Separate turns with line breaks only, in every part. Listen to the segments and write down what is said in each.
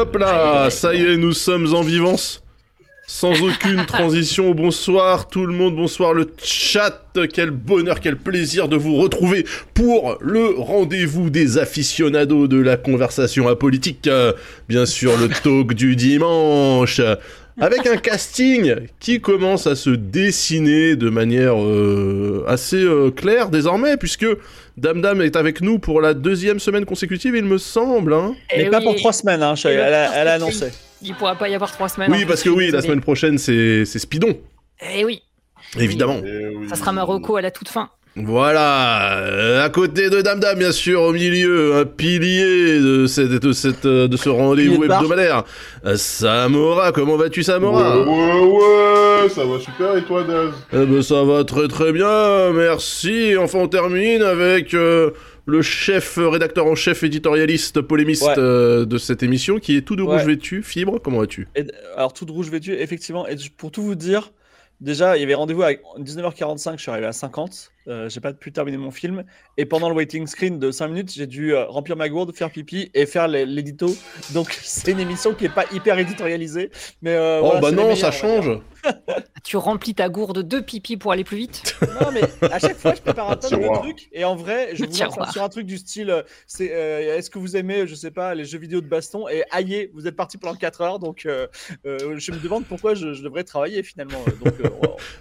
Hop là, ça y est, nous sommes en vivance. Sans aucune transition, bonsoir tout le monde, bonsoir le chat, quel bonheur, quel plaisir de vous retrouver pour le rendez-vous des aficionados de la conversation apolitique, bien sûr le talk du dimanche, avec un casting qui commence à se dessiner de manière euh, assez euh, claire désormais, puisque Dame Dame est avec nous pour la deuxième semaine consécutive, il me semble. Hein.
Mais
Eh
pas
oui.
pour trois semaines, hein, je- elle, a, elle a annoncé.
Il pourra pas y avoir trois semaines.
Oui,
en
parce que oui, la semaine prochaine c'est c'est Spidon,
Eh oui,
évidemment.
Eh oui.
ça sera Marocco à la toute fin.
Voilà, euh, à côté de Dame Dame, bien sûr, au milieu, un pilier de, cette, de, cette, euh, de ce rendez-vous
de
hebdomadaire. Euh, Samora, comment vas-tu Samora
Ouais, ouais, ouais, ça va super et toi, Daz?
Eh ben, ça va très très bien, merci. Enfin, on termine avec euh, le chef, rédacteur en chef, éditorialiste, polémiste
Ouais.
euh, de cette émission, qui est tout de rouge
Ouais.
vêtu. Fibre, comment vas-tu?
Alors, toute rouge vêtue, effectivement. Et pour tout vous dire, déjà, il y avait rendez-vous à 19h45, je suis arrivé à 50. Euh, j'ai pas pu terminer mon film. Et pendant le waiting screen de 5 minutes, j'ai dû euh, remplir ma gourde, faire pipi et faire l'édito. Donc, c'est une émission qui est pas hyper éditorialisée. Mais euh,
Oh
voilà,
bah non, ça change.
Tu remplis ta gourde de pipi pour aller plus vite.
Non, mais à chaque fois, je prépare un tonne de trucs. Et en vrai, je
tiroir.
sur un truc du style c'est, euh, est-ce que vous aimez, je sais pas, les jeux vidéo de baston Et aïe, vous êtes parti pendant 4 heures. Donc, euh, euh, je me demande pourquoi je, je devrais travailler finalement. Donc, euh.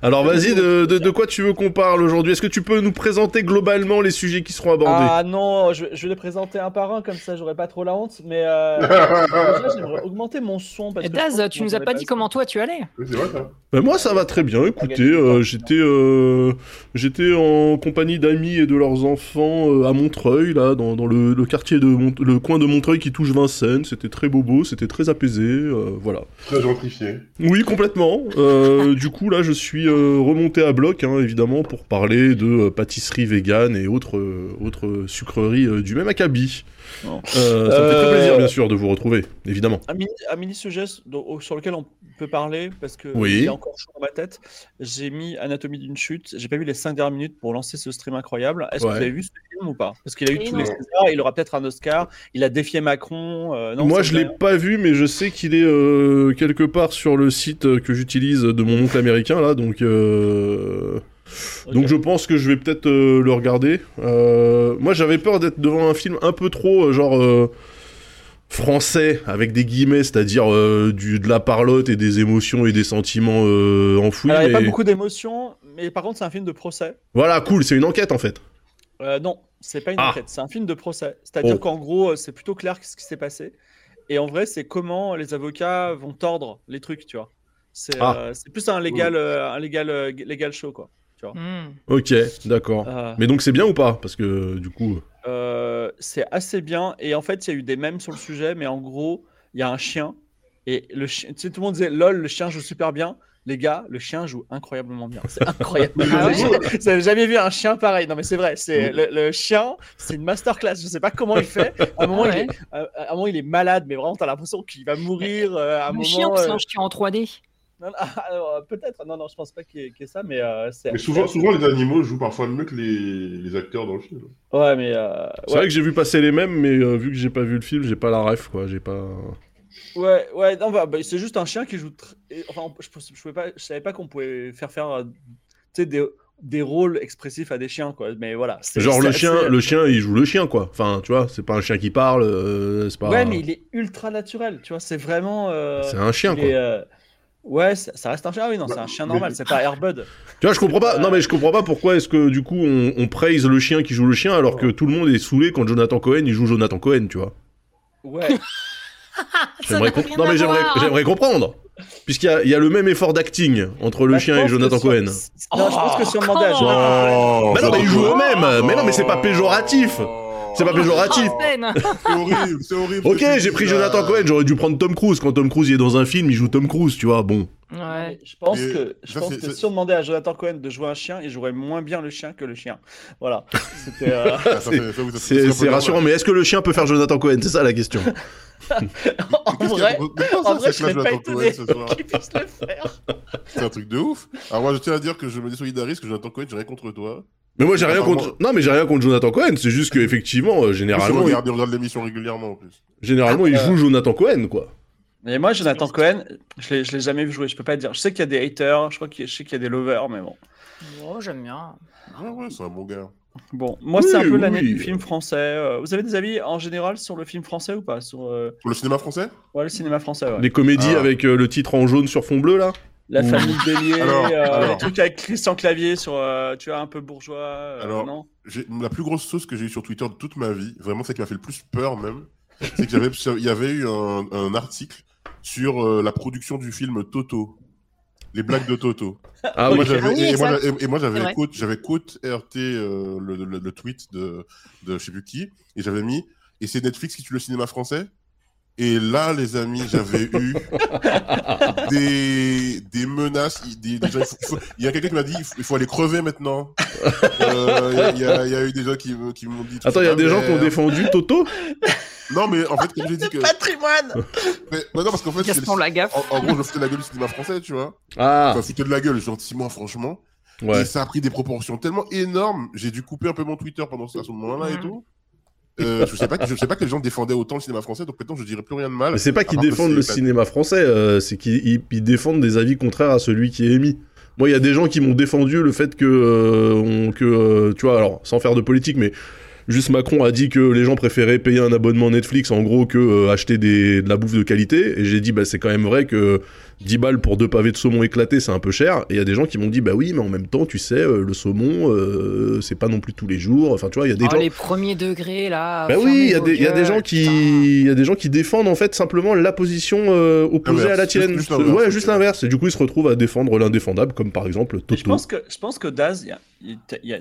Alors vas-y, de, de, de quoi tu veux qu'on parle aujourd'hui? Est-ce que tu peux nous présenter globalement les sujets qui seront abordés
Ah non, je, je vais les présenter un par un, comme ça j'aurai pas trop la honte. Mais euh, déjà, j'aimerais augmenter mon son. Parce
Et
que
Daz,
que
tu nous as pas dit comment toi tu allais.
Vrai ça.
Ben moi ça va très bien, écoutez, euh, j'étais euh, j'étais en compagnie d'amis et de leurs enfants euh, à Montreuil, là, dans, dans le, le quartier de Mont- le coin de Montreuil qui touche Vincennes, c'était très bobo, c'était très apaisé, euh, voilà.
Très gentrifié.
Oui, complètement. Euh, du coup, là, je suis euh, remonté à bloc, hein, évidemment, pour parler de euh, pâtisserie vegan et autres, euh, autres sucreries euh, du même acabit. Euh, ça me fait très plaisir, bien sûr, de vous retrouver, évidemment.
Un mini, un mini sujet sur lequel on peut parler parce que
Oui.
il est encore chaud dans ma tête. J'ai mis Anatomie d'une chute. J'ai pas vu les 5 dernières minutes pour lancer ce stream incroyable. Est-ce
Ouais.
que vous avez vu ce film ou pas? Parce qu'il a eu
Et
tous
non.
les Césars, il aura peut-être un Oscar. Il a défié Macron. euh, non,
Moi, je l'ai pas vu, mais je sais qu'il est euh, quelque part sur le site que j'utilise de mon oncle américain, là, donc... euh, Donc je pense que je vais peut-être euh, le regarder. Euh, moi j'avais peur d'être devant un film un peu trop euh, genre français avec des guillemets, c'est-à-dire du de la parlotte et des émotions et des sentiments enfouis.
Alors, il n'y a
mais-
pas beaucoup d'émotions, mais par contre, c'est un film de procès.
Voilà, cool, c'est une enquête en fait.
Non, c'est pas une
Ah.
enquête, c'est un film de procès. C'est-à-dire
Oh.
qu'en gros, c'est plutôt clair ce qui s'est passé. Et en vrai, c'est comment les avocats vont tordre les trucs, tu vois. C'est
Ah.
plus un légal, un légal, légal show, quoi.
Hmm.
Ok, d'accord.
Euh,
Mais donc c'est bien ou pas? Parce que du coup.
euh, c'est assez bien. Et en fait, il y a eu des mèmes sur le sujet, mais en gros, il y a un chien. Et le chien, tu sais, tout le monde disait lol, le chien joue super bien. Les gars, le chien joue incroyablement bien. C'est incroyable.
Ah
Vous avez jamais vu un chien pareil. Non, mais c'est vrai. C'est le, le chien, c'est une masterclass. Je sais pas comment il fait. À un moment,
Ah
il, est, à à un moment il est malade, mais vraiment, t'as l'impression qu'il va mourir. euh, à un
Le
moment,
chien, c'est
euh,
un chien en 3D.
Non, non, alors, euh, peut-être. Non, non, je pense pas qu'il y, ait- qu'il y ait ça, mais euh, c'est.
Mais souvent, souvent, les animaux jouent parfois mieux que les, les acteurs dans le film.
Ouais, mais. euh,
C'est
ouais.
vrai que j'ai vu passer les mêmes, mais euh, vu que j'ai pas vu le film, j'ai pas la ref quoi. J'ai pas.
Ouais, ouais, non, bah, bah, c'est juste un chien qui joue. tr- Enfin, je, je, je pouvais pas, je savais pas qu'on pouvait faire faire tu sais, des, des rôles expressifs à des chiens, quoi. Mais voilà. c'est-
Genre le chien, le chien, il joue le chien quoi. Enfin, tu vois, c'est pas un chien qui parle, euh, c'est pas.
Ouais, mais il est ultra naturel, tu vois. C'est vraiment. euh,
C'est un chien quoi.
Ouais, ça, ça reste un chien. Ah oui, non, c'est un chien normal,
Mais-
c'est pas Airbud.
Tu vois, je comprends pas. Non, mais je comprends pas pourquoi est-ce que du coup on, on praise le chien qui joue le chien alors que tout le monde est saoulé quand Jonathan Cohen il joue Jonathan Cohen, tu vois.
Ouais.
J'aimerais comp- Non, mais j'aimerais, comprendre. Puisqu'il y a, il y a le même effort d'acting entre le
Bah,
chien et Jonathan Cohen.
Non, je pense que si on demandait à
Oh.
Bah non, mais ils jouent eux-mêmes. Mais non, mais c'est pas péjoratif. C'est pas péjoratif.
Peine.
C'est horrible, c'est horrible.
Ok, j'ai pris. Jonathan Cohen, j'aurais dû prendre Tom Cruise. Quand Tom Cruise il est dans un film, il joue Tom Cruise, tu vois. Bon.
Ouais.
Je pense
Et
que, je
ça,
pense
c'est-
que
c'est-
si on demandait à Jonathan Cohen de jouer un chien, il jouerait moins bien le chien que le chien. Voilà. C'était. euh,
Ah,
C'est rassurant, mais est-ce que le chien peut faire Jonathan Cohen? C'est ça la question.
en vrai, en vrai, je serais pas étonné qu'il puisse le faire.
C'est un truc de ouf. Alors moi, je tiens à dire que je me désolidarise, que Jonathan Cohen, j'ai rien contre toi.
Mais moi j'ai rien contre. Non mais j'ai rien contre Jonathan Cohen. C'est juste que effectivement, euh, généralement, il...
regarde, il regarde l'émission régulièrement en plus.
généralement il
Euh,
joue Jonathan Cohen quoi.
Et moi, Jonathan Cohen, je l'ai, je l'ai jamais vu jouer. Je peux pas te dire. Je sais qu'il y a des haters, je crois qu'il y a, je sais qu'il y a des lovers, mais bon.
Oh, j'aime bien.
Ouais, ouais, c'est un bon gars.
Bon, moi,
Oui,
c'est un peu
oui,
l'année
oui.
du film français. Euh, Vous avez des avis en général sur le film français ou pas Sur euh,
Pour le cinéma français?
Ouais, le cinéma français, ouais.
Les comédies
Ah.
avec euh, le titre en jaune sur fond bleu là?
La
Ouh.
famille Bélier,
Alors,
euh,
alors.
les trucs avec Christian Clavier sur, euh, tu vois, un peu bourgeois. euh,
Alors.
non
J'ai- La plus grosse sauce que j'ai eue sur Twitter de toute ma vie, vraiment celle qui m'a fait le plus peur même, c'est qu'il y avait, il y avait eu un, un article sur euh, la production du film Toto. Les blagues de Toto.
Ah
moi, j'avais,
Ah oui,
et, moi,
exact.
et- et moi,
C'est
j'avais quote, j'avais quote RT euh, le, le- le tweet de, de je sais plus qui, et j'avais mis, et c'est Netflix qui tue le cinéma français? Et là, les amis, j'avais eu des, des menaces. il- Des, des gens, il, faut- il faut- il y a quelqu'un qui m'a dit il faut, aller crever maintenant. Euh, Il y, a- il y a eu des gens qui, m'ont dit.
Attends, il y a des gens qui ont
merde.
défendu Toto?
Non, mais en fait, comme j'ai dit que.
Patrimoine
Mais, mais non, parce qu'en fait,
Gaston
le-
Lagaffe.
en, en gros, je foutais de la gueule du cinéma français, tu vois.
Ah
Enfin, foutais de la gueule gentiment, franchement.
ouais.
Et ça a pris des proportions tellement énormes. J'ai dû couper un peu mon Twitter pendant ce, à ce moment-là et
Mhm.
tout. Euh, je sais pas que je sais pas que les gens défendaient autant le cinéma français, donc maintenant je dirais plus rien de mal.
C'est pas qu'ils défendent le cinéma français, euh, c'est qu'ils ils- ils défendent des avis contraires à celui qui est émis. Moi, il y a des gens qui m'ont défendu le fait que, euh, on- que tu vois, alors sans faire de politique, mais juste Macron a dit que les gens préféraient payer un abonnement Netflix en gros que acheter des, de la bouffe de qualité. Et j'ai dit, bah c'est quand même vrai que 10 balles pour deux pavés de saumon éclatés, c'est un peu cher. Et il y a des gens qui m'ont dit, bah oui, mais en même temps, tu sais, euh, le saumon, euh, c'est pas non plus tous les jours. Enfin, tu vois, il y a des
Oh,
gens.
les premiers degrés là.
Bah oui, il y, a des- il y a des
gueules,
gens qui, y a des gens qui défendent en fait simplement la position euh, opposée à la tienne.
juste
ouais, juste l'inverse. Et du coup, ils se retrouvent à défendre l'indéfendable, comme par exemple Toto.
Je pense que, je pense que Daz, il y a- il y a- il y a-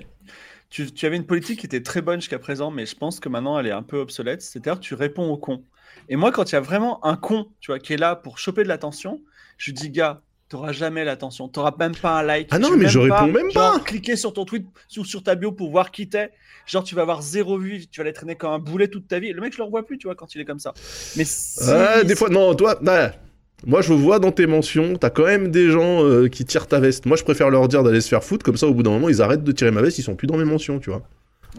tu, tu avais une politique qui était très bonne jusqu'à présent, mais je pense que maintenant elle est un peu obsolète. C'est-à-dire tu réponds au con. Et moi, quand il y a vraiment un con, tu vois, qui est là pour choper de l'attention, je lui dis, gars, t'auras jamais l'attention. T'auras même pas un like.
Ah non, mais je réponds même
genre,
pas.
Cliquer sur ton tweet ou sur ta bio pour voir qui t'es. Genre, tu vas avoir zéro vue, tu vas les traîner comme un boulet toute ta vie. Le mec, je le revois plus, tu vois, quand il est comme ça. Mais
Ah, des fois, non, toi, ouais. moi je vois dans tes mentions, t'as quand même des gens euh, qui tirent ta veste. Moi, je préfère leur dire d'aller se faire foutre, comme ça, au bout d'un moment, ils arrêtent de tirer ma veste, ils sont plus dans mes mentions, tu vois.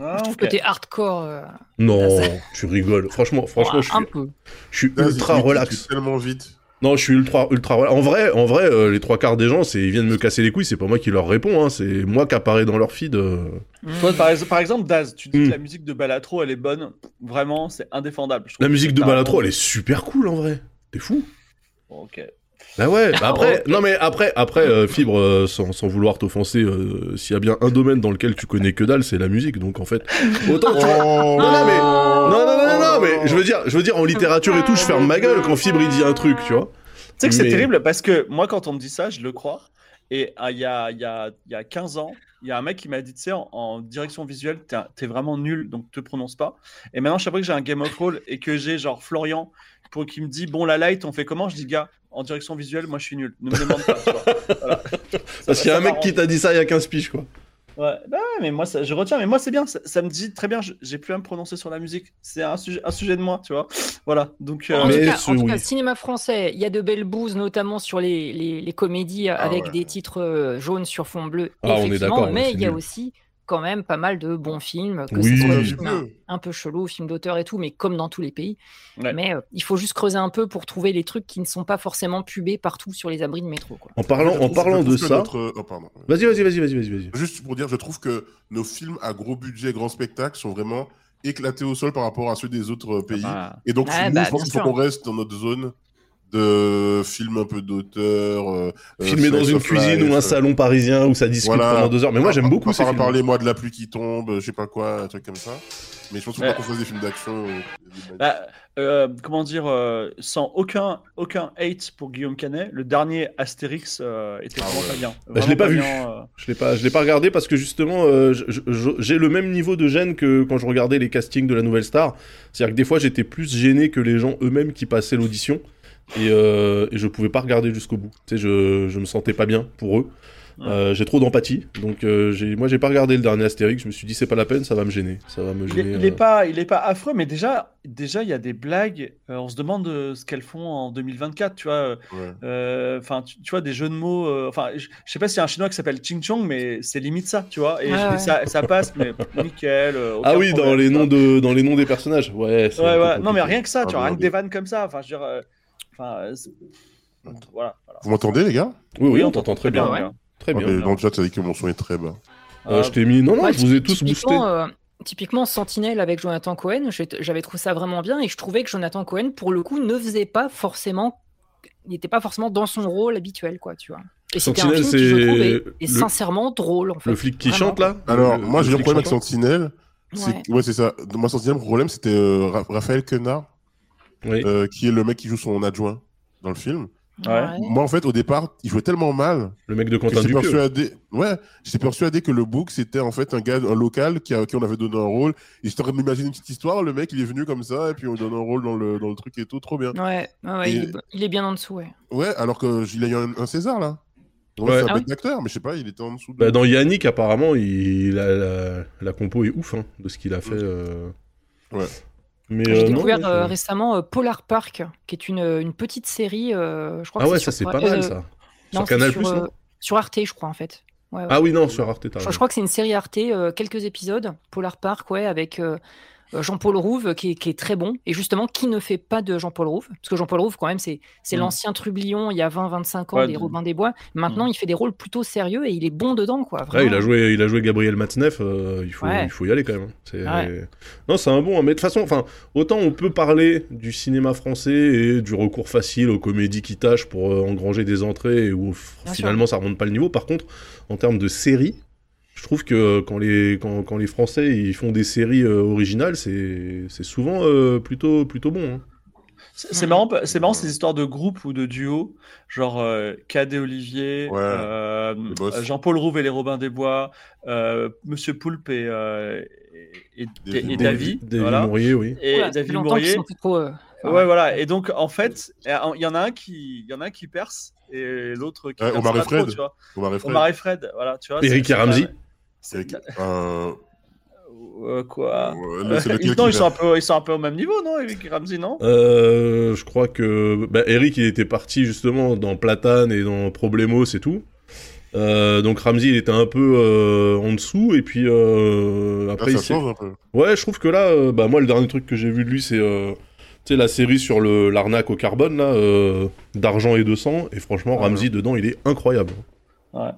Ah,
Je trouve que t'es hardcore. euh,
Non, tu rigoles. Franchement, franchement,
ouais,
je suis,
un peu.
je suis ultra relax.
tellement vite.
Non, je suis ultra, ultra. En vrai, en vrai, euh, les trois quarts des gens, c'est ils viennent me casser les couilles. C'est pas moi qui leur réponds, hein, c'est moi qui apparaît dans leur feed. euh.
Toi, par, ex- par exemple, Daz, tu dis
Hmm.
que la musique de Balatro, elle est bonne. Vraiment, c'est indéfendable. je
La
que
musique de Balatro, elle est super cool en vrai. T'es fou.
Ok.
Bah ouais, bah après,
ok.
non mais après, après euh, Fibre, euh, sans, sans vouloir t'offenser, euh, s'il y a bien un domaine dans lequel tu connais que dalle, c'est la musique. Donc en fait, autant tu vois.
Oh.
Non, non, mais- Non, non, non, non, non, mais je veux dire, je veux dire, en littérature et tout, je ferme ma gueule quand Fibre il dit un truc, tu vois.
Tu sais que c'est terrible parce que moi, quand on me dit ça, je le crois. Et ah, il y, a, il y, a, il y a 15 ans, il y a un mec qui m'a dit, tu sais, en, en direction visuelle, t'es vraiment nul, donc te prononce pas. Et maintenant, chaque fois que j'ai un Game of Roll et que j'ai genre Florian pour qui me dit, bon, la light, on fait comment? Je dis, gars, en direction visuelle, moi, je suis nul. Ne me demande pas. tu vois. Voilà. Ça-
Parce qu'il y a un mec qui t'a dit ça il y a 15 piges, quoi.
Ouais, bah ouais, mais moi, ça- je retiens, mais moi, c'est bien, ça, ça me dit très bien, j'ai plus à me prononcer sur la musique. C'est un sujet, un sujet de moi, tu vois. Voilà, donc. euh,
En,
Mais
tout cas,
ce-
en tout
oui.
cas, cinéma français, il y a de belles bouses, notamment sur les, les, les comédies avec
ouais.
des titres euh, jaunes sur fond bleu.
Ah, on est d'accord,
mais il y a aussi quand même pas mal de bons films, que
Oui.
ce soit un, un peu chelous, films d'auteur et tout, mais comme dans tous les pays.
Ouais.
Mais euh, il faut juste creuser un peu pour trouver les trucs qui ne sont pas forcément pubés partout sur les abris de métro. Quoi.
En parlant, en parlant de ça.
notre- oh, pardon.
Vas-y, vas-y, vas-y, vas-y, vas-y, vas-y.
Juste pour dire, je trouve que nos films à gros budget, grand spectacle sont vraiment éclatés au sol par rapport à ceux des autres euh, pays.
ah.
Et donc,
Ouais,
nous,
bah,
je pense
bien
qu'il faut
sûr.
qu'on reste dans notre zone de films un peu d'auteur. euh, euh,
Filmé dans une cuisine
life,
ou un salon parisien où ça discute
Voilà.
pendant deux heures. Mais moi, j'aime beaucoup ces
Par
films.
Parlez-moi de la pluie qui tombe, je sais pas quoi, un truc comme ça. Mais je pense qu'on fasse des films d'action. euh,
Bah, euh, comment dire, euh, sans aucun, aucun hate pour Guillaume Canet, le dernier Astérix euh, était
Ah
vraiment
ouais.
pas bien.
Bah, je l'ai pas vu.
bien, euh.
Je l'ai pas, je l'ai pas regardé parce que justement, euh, j'ai le même niveau de gêne que quand je regardais les castings de la Nouvelle Star. C'est-à-dire que des fois, j'étais plus gêné que les gens eux-mêmes qui passaient l'audition et, euh, et je pouvais pas regarder jusqu'au bout. Tu sais, je, je me sentais pas bien pour eux. Euh, j'ai trop d'empathie, donc euh, j'ai, moi j'ai pas regardé le dernier Astérix. Je me suis dit c'est pas la peine, ça va me gêner, ça va me
Il
gêner.
est, il est
euh.
pas, il est pas affreux, mais déjà, déjà, il y a des blagues. euh, on se demande euh, ce qu'elles font en 2024, tu vois. euh,
Ouais.
euh, Enfin, tu, tu vois, des jeux de mots. Enfin, je, je sais pas s'il y a un chinois qui s'appelle Ching Chong, mais c'est limite ça, tu vois. Et
Ouais, ouais.
ça, ça passe, mais nickel. euh,
Ah oui, dans les noms de, dans les noms des personnages. Ouais. c'est
Ouais, ouais. Non, mais rien que ça,
Ah,
tu vois, rien que des vannes comme ça. Enfin, je veux dire. Euh, Enfin, euh, c'est- voilà. voilà.
Vous m'entendez, les gars
Oui, oui, on t'entend très bien,
ouais.
très
Ah,
bien.
mais Dans le chat, ça dit que mon son est très bas.
Euh, je t'ai mis. Non, non,
Ouais,
je vous ai tous boosté.
typiquement, euh, typiquement, Sentinelle avec Jonathan Cohen, j'avais trouvé ça vraiment bien et je trouvais que Jonathan Cohen, pour le coup, ne faisait pas forcément. Il n'était pas forcément dans son rôle habituel, quoi, tu vois. Et
Sentinelle, c'est le-
sincèrement drôle, en fait.
Le flic qui
Vraiment,
chante là?
Alors,
Le-
moi, j'ai un problème avec Sentinelle. C'est
Ouais.
ouais, c'est ça. Moi, Sentinelle, le problème, c'était euh, Ra- Raphaël Quenard,
Oui.
euh, qui est le mec qui joue son adjoint dans le film.
Ouais.
Moi, en fait, au départ, il jouait tellement mal
Le mec de
que
Quentin Dupieux.
persuadé. Ouais, j'étais persuadé que le book c'était en fait un gars, un local qui a, qui on avait donné un rôle. Et j'étais en train de m'imaginer une petite histoire. Le mec, il est venu comme ça et puis on lui donne un rôle dans le dans le truc et tout, trop bien.
Ouais, ouais, ouais,
Et-
il, est, il est bien en dessous, ouais.
Ouais, alors que j- il a eu un, un César là. Donc
Ouais.
c'est un
Ah
bête
oui
d'acteur, mais je sais pas, il était en dessous. De...
Bah, dans Yannick, apparemment, il, la, la, la compo est ouf hein, de ce qu'il a fait. euh.
Ouais.
Mais,
J'ai
euh,
découvert euh, récemment euh, Polar Park, qui est une, une petite série. je crois
Ah
que
ouais, ça c'est pas mal ça.
non,
Sur Canal
sur,
Plus, non
Sur Arte, je crois, en fait. Ouais, ouais.
Ah oui, non, sur Arte,
Je, je crois que c'est une série Arte, quelques épisodes, Polar Park, ouais, avec Jean-Paul Rouve, qui est, qui est très bon. Et justement, qui ne fait pas de Jean-Paul Rouve? Parce que Jean-Paul Rouve, quand même, c'est
Mm.
l'ancien Trublion, il y a 20-25 ans,
Ouais,
des
de-
Robins des Bois. Maintenant,
Mm.
il fait des rôles plutôt sérieux et il est bon dedans, quoi.
Ouais, il a joué, il a joué Gabriel Matzneff, euh, il, faut,
Ouais.
il faut y aller quand même. hein.
Ouais.
Non, c'est un bon, hein. mais de toute façon, enfin, autant on peut parler du cinéma français et du recours facile aux comédies qui tâchent pour euh, engranger des entrées et où
Bien
finalement ça remonte pas le niveau. Par contre, en termes de séries, je trouve que quand les, quand, quand les Français ils font des séries euh, originales, c'est, c'est souvent euh, plutôt, plutôt bon. hein.
C'est marrant, c'est marrant ces histoires de groupe ou de duo, genre euh, Cadet Olivier,
Ouais,
euh, Jean-Paul Rouve et les Robins des Bois, euh, Monsieur Poulpe et, euh, et, et-
David-
David
voilà.
Mourier, oui.
Et David Mourier.
trop, euh,
Ouais, voilà. Et donc, en fait, il y en a un qui, il y en a un qui perce et l'autre qui
Ouais,
perce
Omar
pas
et Fred.
tu vois.
Omar et Fred.
Omar et Fred, voilà, tu vois.
Eric et Ramsey.
C'est-
Avec,
c'est-
euh,
quoi
euh, le- c'est
Euh, Non, ils sont, un peu, ils sont un peu au même niveau, non, Eric et Ramsey, non?
Euh, je crois que bah, Eric il était parti justement dans Platane et dans Problemos et tout. Euh, donc Ramsey il était un peu euh, en dessous et puis euh,
Ah,
après
ça
il
change un peu.
ouais je trouve que là euh, bah moi le dernier truc que j'ai vu de lui c'est euh, tu sais la série sur le l'arnaque au carbone là euh, d'argent et de sang et franchement
Ah,
Ramsey dedans il est incroyable
Ouais.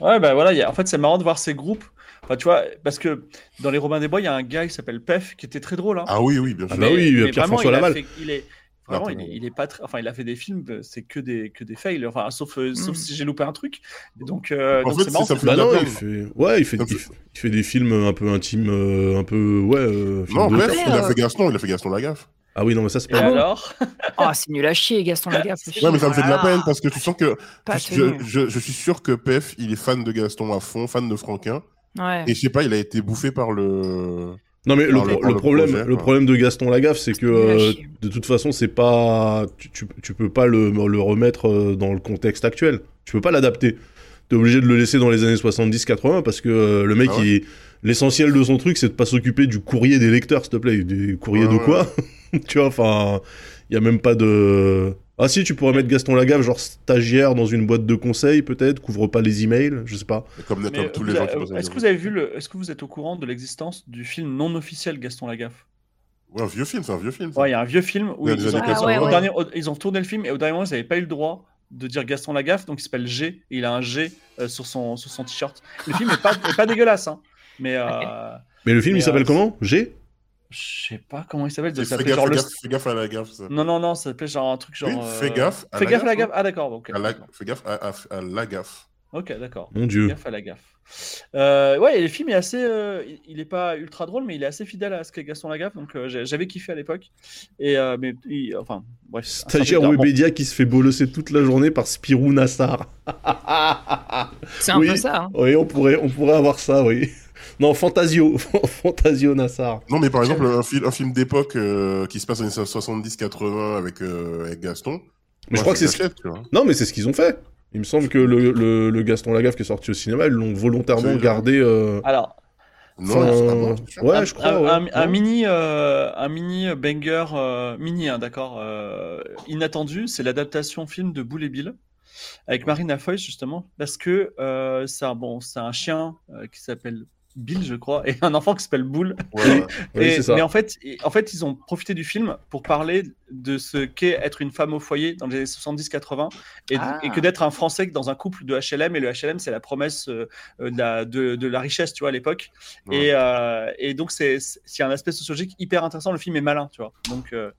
Ouais, bah voilà, il y a- en fait, c'est marrant de voir ces groupes. Enfin, tu vois, parce que dans les Robins des Bois, il y a un gars qui s'appelle Pef qui était très drôle. Hein.
Ah oui, oui, bien
Ah
sûr.
bah oui,
mais
Pierre-François
vraiment, il fait- est, vraiment,
Ah,
il, est, il est pas très. Enfin, il a fait des films, euh, c'est que des, que des fails. Enfin, sauf, euh, sauf
Mm.
si j'ai loupé un truc. Et donc, euh,
En
donc
fait,
c'est marrant.
c'est- ça fait
bah non il fait ouais il fait, il
fait-
fait, il fait des films un peu intimes euh, un peu ouais euh,
Non, bref, il a fait Gaston, il a fait Gaston Lagaffe.
Ah oui non mais ça c'est pas
Ah bon
alors
Ah, c'est nul à chier, Gaston Lagaffe.
Ouais, mais ça me fait de la peine parce que tu sens que
Pas
je, je, je suis sûr que Pef, il est fan de Gaston à fond, fan de Franquin.
Ouais.
Et je sais pas, il a été bouffé par le.
Non mais le, pro- problème,
projet,
le problème de Gaston Lagaffe, c'est que euh, de toute façon, c'est pas, tu, tu, tu peux pas le, le remettre euh, dans le contexte actuel. Tu peux pas l'adapter. T'es obligé de le laisser dans les années 70-80 parce que euh, le mec,
Ah ouais
l'essentiel de son truc, c'est de pas s'occuper du courrier des lecteurs, s'il te plaît. Des courriers
Ouais,
de quoi? Tu vois, enfin, il y a même pas de. Ah si, tu pourrais mettre Gaston Lagaffe, genre stagiaire dans une boîte de conseil, peut-être, couvre pas les emails, je sais pas.
Comme, tous
vous
les gens
avez-
qui
Est-ce que vous avez vu le. Est-ce que vous êtes au courant de l'existence du film non officiel Gaston Lagaffe?
Ouais, un vieux film, c'est un vieux film. ça.
Ouais, il y a un vieux film où ils, ont,
années
ils ont-
80.
au
Ah ouais,
dernier- au- ils ont tourné le film et au dernier moment, ils n'avaient pas eu le droit de dire Gaston Lagaffe, donc il s'appelle G. Et il a un G euh, sur son, sur son t-shirt. Le film n'est pas, est pas dégueulasse, hein. Mais euh,
Mais le film,
Mais,
il s'appelle
euh,
comment? G?
Je sais pas comment il s'appelle.
Fais
Ça
fais
s'appelait
gaffe,
genre
fais
le.
fais gaffe à la gaffe. ça.
Non, non, non, ça s'appelait genre un truc genre.
Oui,
euh,
fais gaffe à
Fais
la
gaffe à la
gaffe.
Ah, d'accord, ok.
À la- Fais gaffe à, à- à la gaffe.
Ok, d'accord.
Mon dieu.
Gaffe à la gaffe. Euh, ouais, et le film est assez. euh, il- est pas ultra drôle, mais il est assez fidèle à ce qu'est Gaston Lagaffe. Donc euh, j'avais kiffé à l'époque. Et euh, mais il- enfin, bref.
Stagiaire. Webedia qui se fait bolosser toute la journée par Spirou Nassar.
C'est un
Oui.
peu ça. hein.
oui, on pourrait, on pourrait avoir ça, oui. Non, Fantasio, Fantasio Nassar.
Non, mais par exemple, un, fil- un film d'époque euh, qui se passe dans les années 70-80 avec, euh, avec Gaston.
Mais je crois que c'est ce... Non, mais c'est ce qu'ils ont fait. Il me semble que le, le, le Gaston Lagaffe qui est sorti au cinéma, ils l'ont volontairement gardé. euh,
Alors,
Non,
enfin,
bon,
ouais,
un,
je crois.
un-
ouais.
un- un
Non
mini, euh, un mini banger, euh, mini, hein, d'accord, euh, inattendu, c'est l'adaptation film de Boule et Bill avec Marina Foïs justement, parce que euh, c'est un bon, c'est un chien euh, qui s'appelle Bill, je crois, et un enfant qui s'appelle Boule.
Ouais.
Oui,
Et-
c'est ça.
mais en fait, en fait, ils ont profité du film pour parler de ce qu'est être une femme au foyer dans les années 70-80 et,
Ah.
et que d'être un Français dans un couple de HLM. Et le HLM, c'est la promesse euh, euh, de, la, de, de la richesse, tu vois, à l'époque.
Ouais.
Et, euh, et donc, c'est un aspect sociologique hyper intéressant. Le film est malin, tu vois. Donc, euh,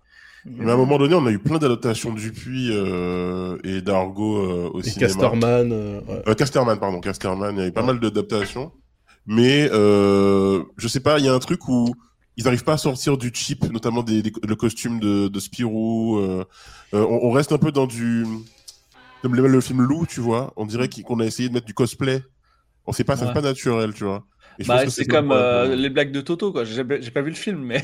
Mais à un moment donné, on a eu plein d'adaptations du Dupuis euh, et d'Argo euh, au
Et
cinéma.
Casterman. euh, ouais.
Euh, Casterman, pardon, Casterman. Il y a eu pas mal d'adaptations. Mais euh, je sais pas, il y a un truc où ils n'arrivent pas à sortir du cheap, notamment des, des- le costume de, de Spirou. euh, euh, on, on reste un peu dans du... Comme le, le film Lou, tu vois. On dirait qu'on a essayé de mettre du cosplay. On sait pas, ça
Ouais.
fait pas naturel, tu vois.
Bah, c'est comme euh, les blagues de Toto, quoi. J'ai pas vu le film, mais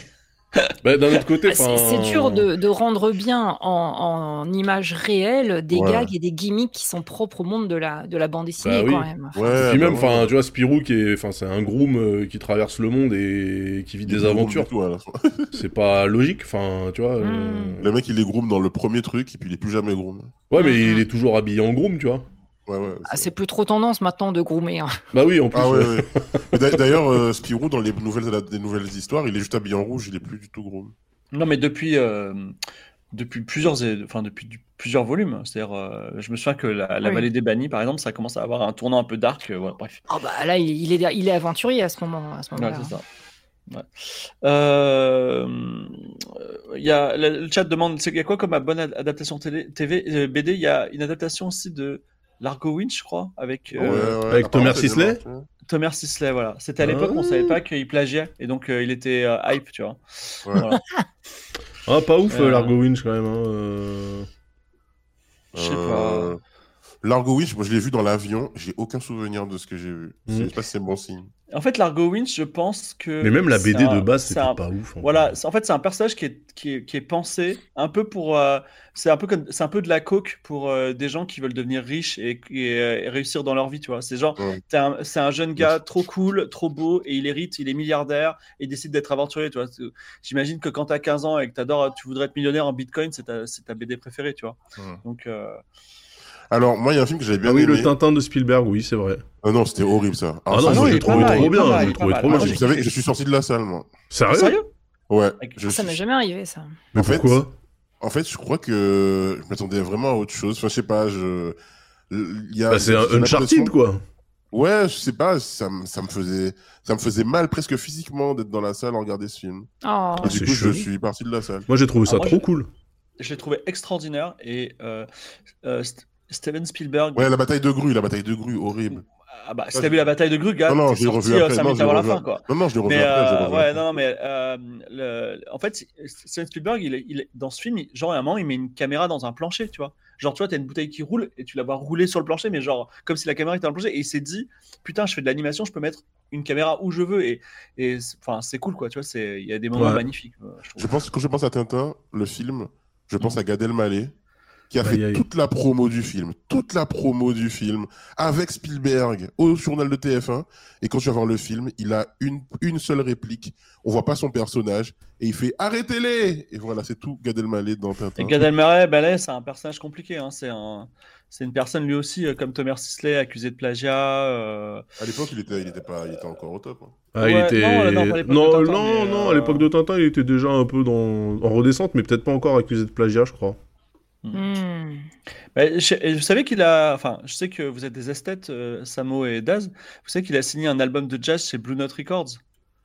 Bah, D'un autre côté,
Ah, c'est- dur de, de rendre bien en, en image réelle des
Ouais.
gags et des gimmicks qui sont propres au monde de la, de la bande dessinée
Bah oui.
quand même. Enfin,
Ouais,
Puis
bah
même,
ouais.
enfin, tu vois, Spirou qui est, enfin, c'est un groom euh, qui traverse le monde et qui vit
Il
des aventures. C'est pas logique, enfin, tu vois. euh,
Hmm.
Le mec, il est groom dans le premier truc, et puis il est plus jamais groom.
Ouais, mais il est toujours habillé en groom, tu vois.
Ouais, ouais.
ah, c'est plus trop tendance maintenant de groomer. hein.
Bah oui, en plus.
Ah ouais, D'ailleurs, euh, Spirou, dans les nouvelles, des nouvelles histoires, il est juste habillé en rouge, il est plus du tout groom.
non, mais depuis euh, depuis plusieurs, enfin depuis du- plusieurs volumes. C'est-à-dire, euh, je me souviens que la, la
Oui.
vallée des bannis, par exemple, ça commence à avoir un tournant un peu dark. euh, voilà, bref.
Oh, bah, là, il, il est, il est aventurier à ce moment- à ce
Ouais,
moment-là.
c'est ça. Ouais. Euh, Il y a, le le chat demande il y a quoi comme bonne ad- adaptation télé, TV, euh, BD Il y a une adaptation aussi de Largo Winch, je crois, avec euh,
Ouais, ouais,
avec Thomas Sisley.
Thomas Sisley. Voilà. C'était à l'époque, on savait pas qu'il plagiait et donc euh, il était euh, hype, tu vois.
Ouais.
Voilà.
Ah, pas ouf,
Euh.
Largo Winch, quand même. Hein. euh.
Je sais
Euh, Largo Winch, moi je l'ai vu dans l'avion, j'ai aucun souvenir de ce que j'ai vu.
Mhm.
Je sais pas si c'est bon signe.
En fait, Largo Winch, je pense que.
Mais même la BD
un-
de base,
c'est
c'était
un-
pas ouf. en
Voilà, en fait, c'est un personnage qui est, qui est, qui est pensé un peu pour. euh, c'est un peu comme, c'est un peu de la coke pour euh, des gens qui veulent devenir riches et, et, euh, et réussir dans leur vie, tu vois. C'est genre,
Ouais.
t'es un- c'est un jeune gars trop cool, trop beau et il hérite, il est milliardaire et il décide d'être aventurier, tu vois. J'imagine que quand t'as 15 ans et que t'adores, tu voudrais être millionnaire en bitcoin, c'est ta, c'est ta BD préférée, tu vois.
Ouais.
Donc, euh,
Alors, moi, il y a un film que j'avais bien
Ah oui,
aimé.
le Tintin de Spielberg, oui, c'est vrai.
Ah non, c'était horrible ça.
Ah non,
ça,
moi,
non,
je l'ai trouvé trop bien. Je l'ai
est
trouvé trop bien.
je, vous savez, je suis sorti de la salle, moi.
Sérieux?
Sérieux?
Ouais. Je
Ah, ça m'est jamais arrivé, ça.
Mais
En fait,
pourquoi?
En fait, je crois que je m'attendais vraiment à autre chose. Enfin, je sais pas, je. Il y a,
Bah, C'est un Uncharted, quoi.
Ouais, je sais pas, ça, me- ça me faisait, ça me faisait mal presque physiquement d'être dans la salle à regarder ce film.
Oh.
Et
Ah,
du coup, je suis parti de la salle.
Moi, j'ai trouvé ça
Ah, moi,
trop cool.
je l'ai trouvé extraordinaire et euh, euh, Steven Spielberg.
Ouais, la bataille de grue, la bataille de grue, horrible.
Ah bah, si t'as vu la bataille de Grue, gars,
non, non, je l'ai
sorti,
revu
euh,
après. Non, je
la
revu
fin,
après.
quoi.
Non, non, je l'ai revu
Mais
après.
euh, ouais,
après.
non, non, mais euh, le- en fait, Steven Spielberg, il est, il est- dans ce film, il- genre à un moment, il met une caméra dans un plancher, tu vois. Genre, tu vois, t'as une bouteille qui roule et tu la vois rouler sur le plancher, mais genre comme si la caméra était dans le plancher. Et il s'est dit, putain, je fais de l'animation, je peux mettre une caméra où je veux. Et, et c'est- enfin, c'est cool, quoi. Tu vois, c'est, il y a des moments
Ouais.
magnifiques. euh, je
pense, quand je pense à Tintin, le film, je pense à Gad Elmaleh, qui a
Aïe,
fait
aïe.
toute la promo du film, toute la promo du film, avec Spielberg, au journal de TF1. Et quand tu vas voir le film, il a une, une seule réplique. On voit pas son personnage. Et il fait Arrêtez-les Et voilà, c'est tout Gad Elmaleh dans Tintin.
Et Gad Elmaleh, là, c'est un personnage compliqué. Hein. C'est un, c'est une personne lui aussi, euh, comme Thomas Sisley, accusé de plagiat. euh,
À l'époque, il était, il était pas, il était encore au top. hein.
Ah, il était...
non, non, pas à l'époque
non,
de Tintin,
non,
mais,
non,
euh,
à l'époque de Tintin, il était déjà un peu dans... en redescente, mais peut-être pas encore accusé de plagiat, je crois.
Hmm.
Bah, je, et vous savez qu'il a, enfin, je sais que vous êtes des esthètes, euh, Samo et Daz. Vous savez qu'il a signé un album de jazz chez Blue Note Records.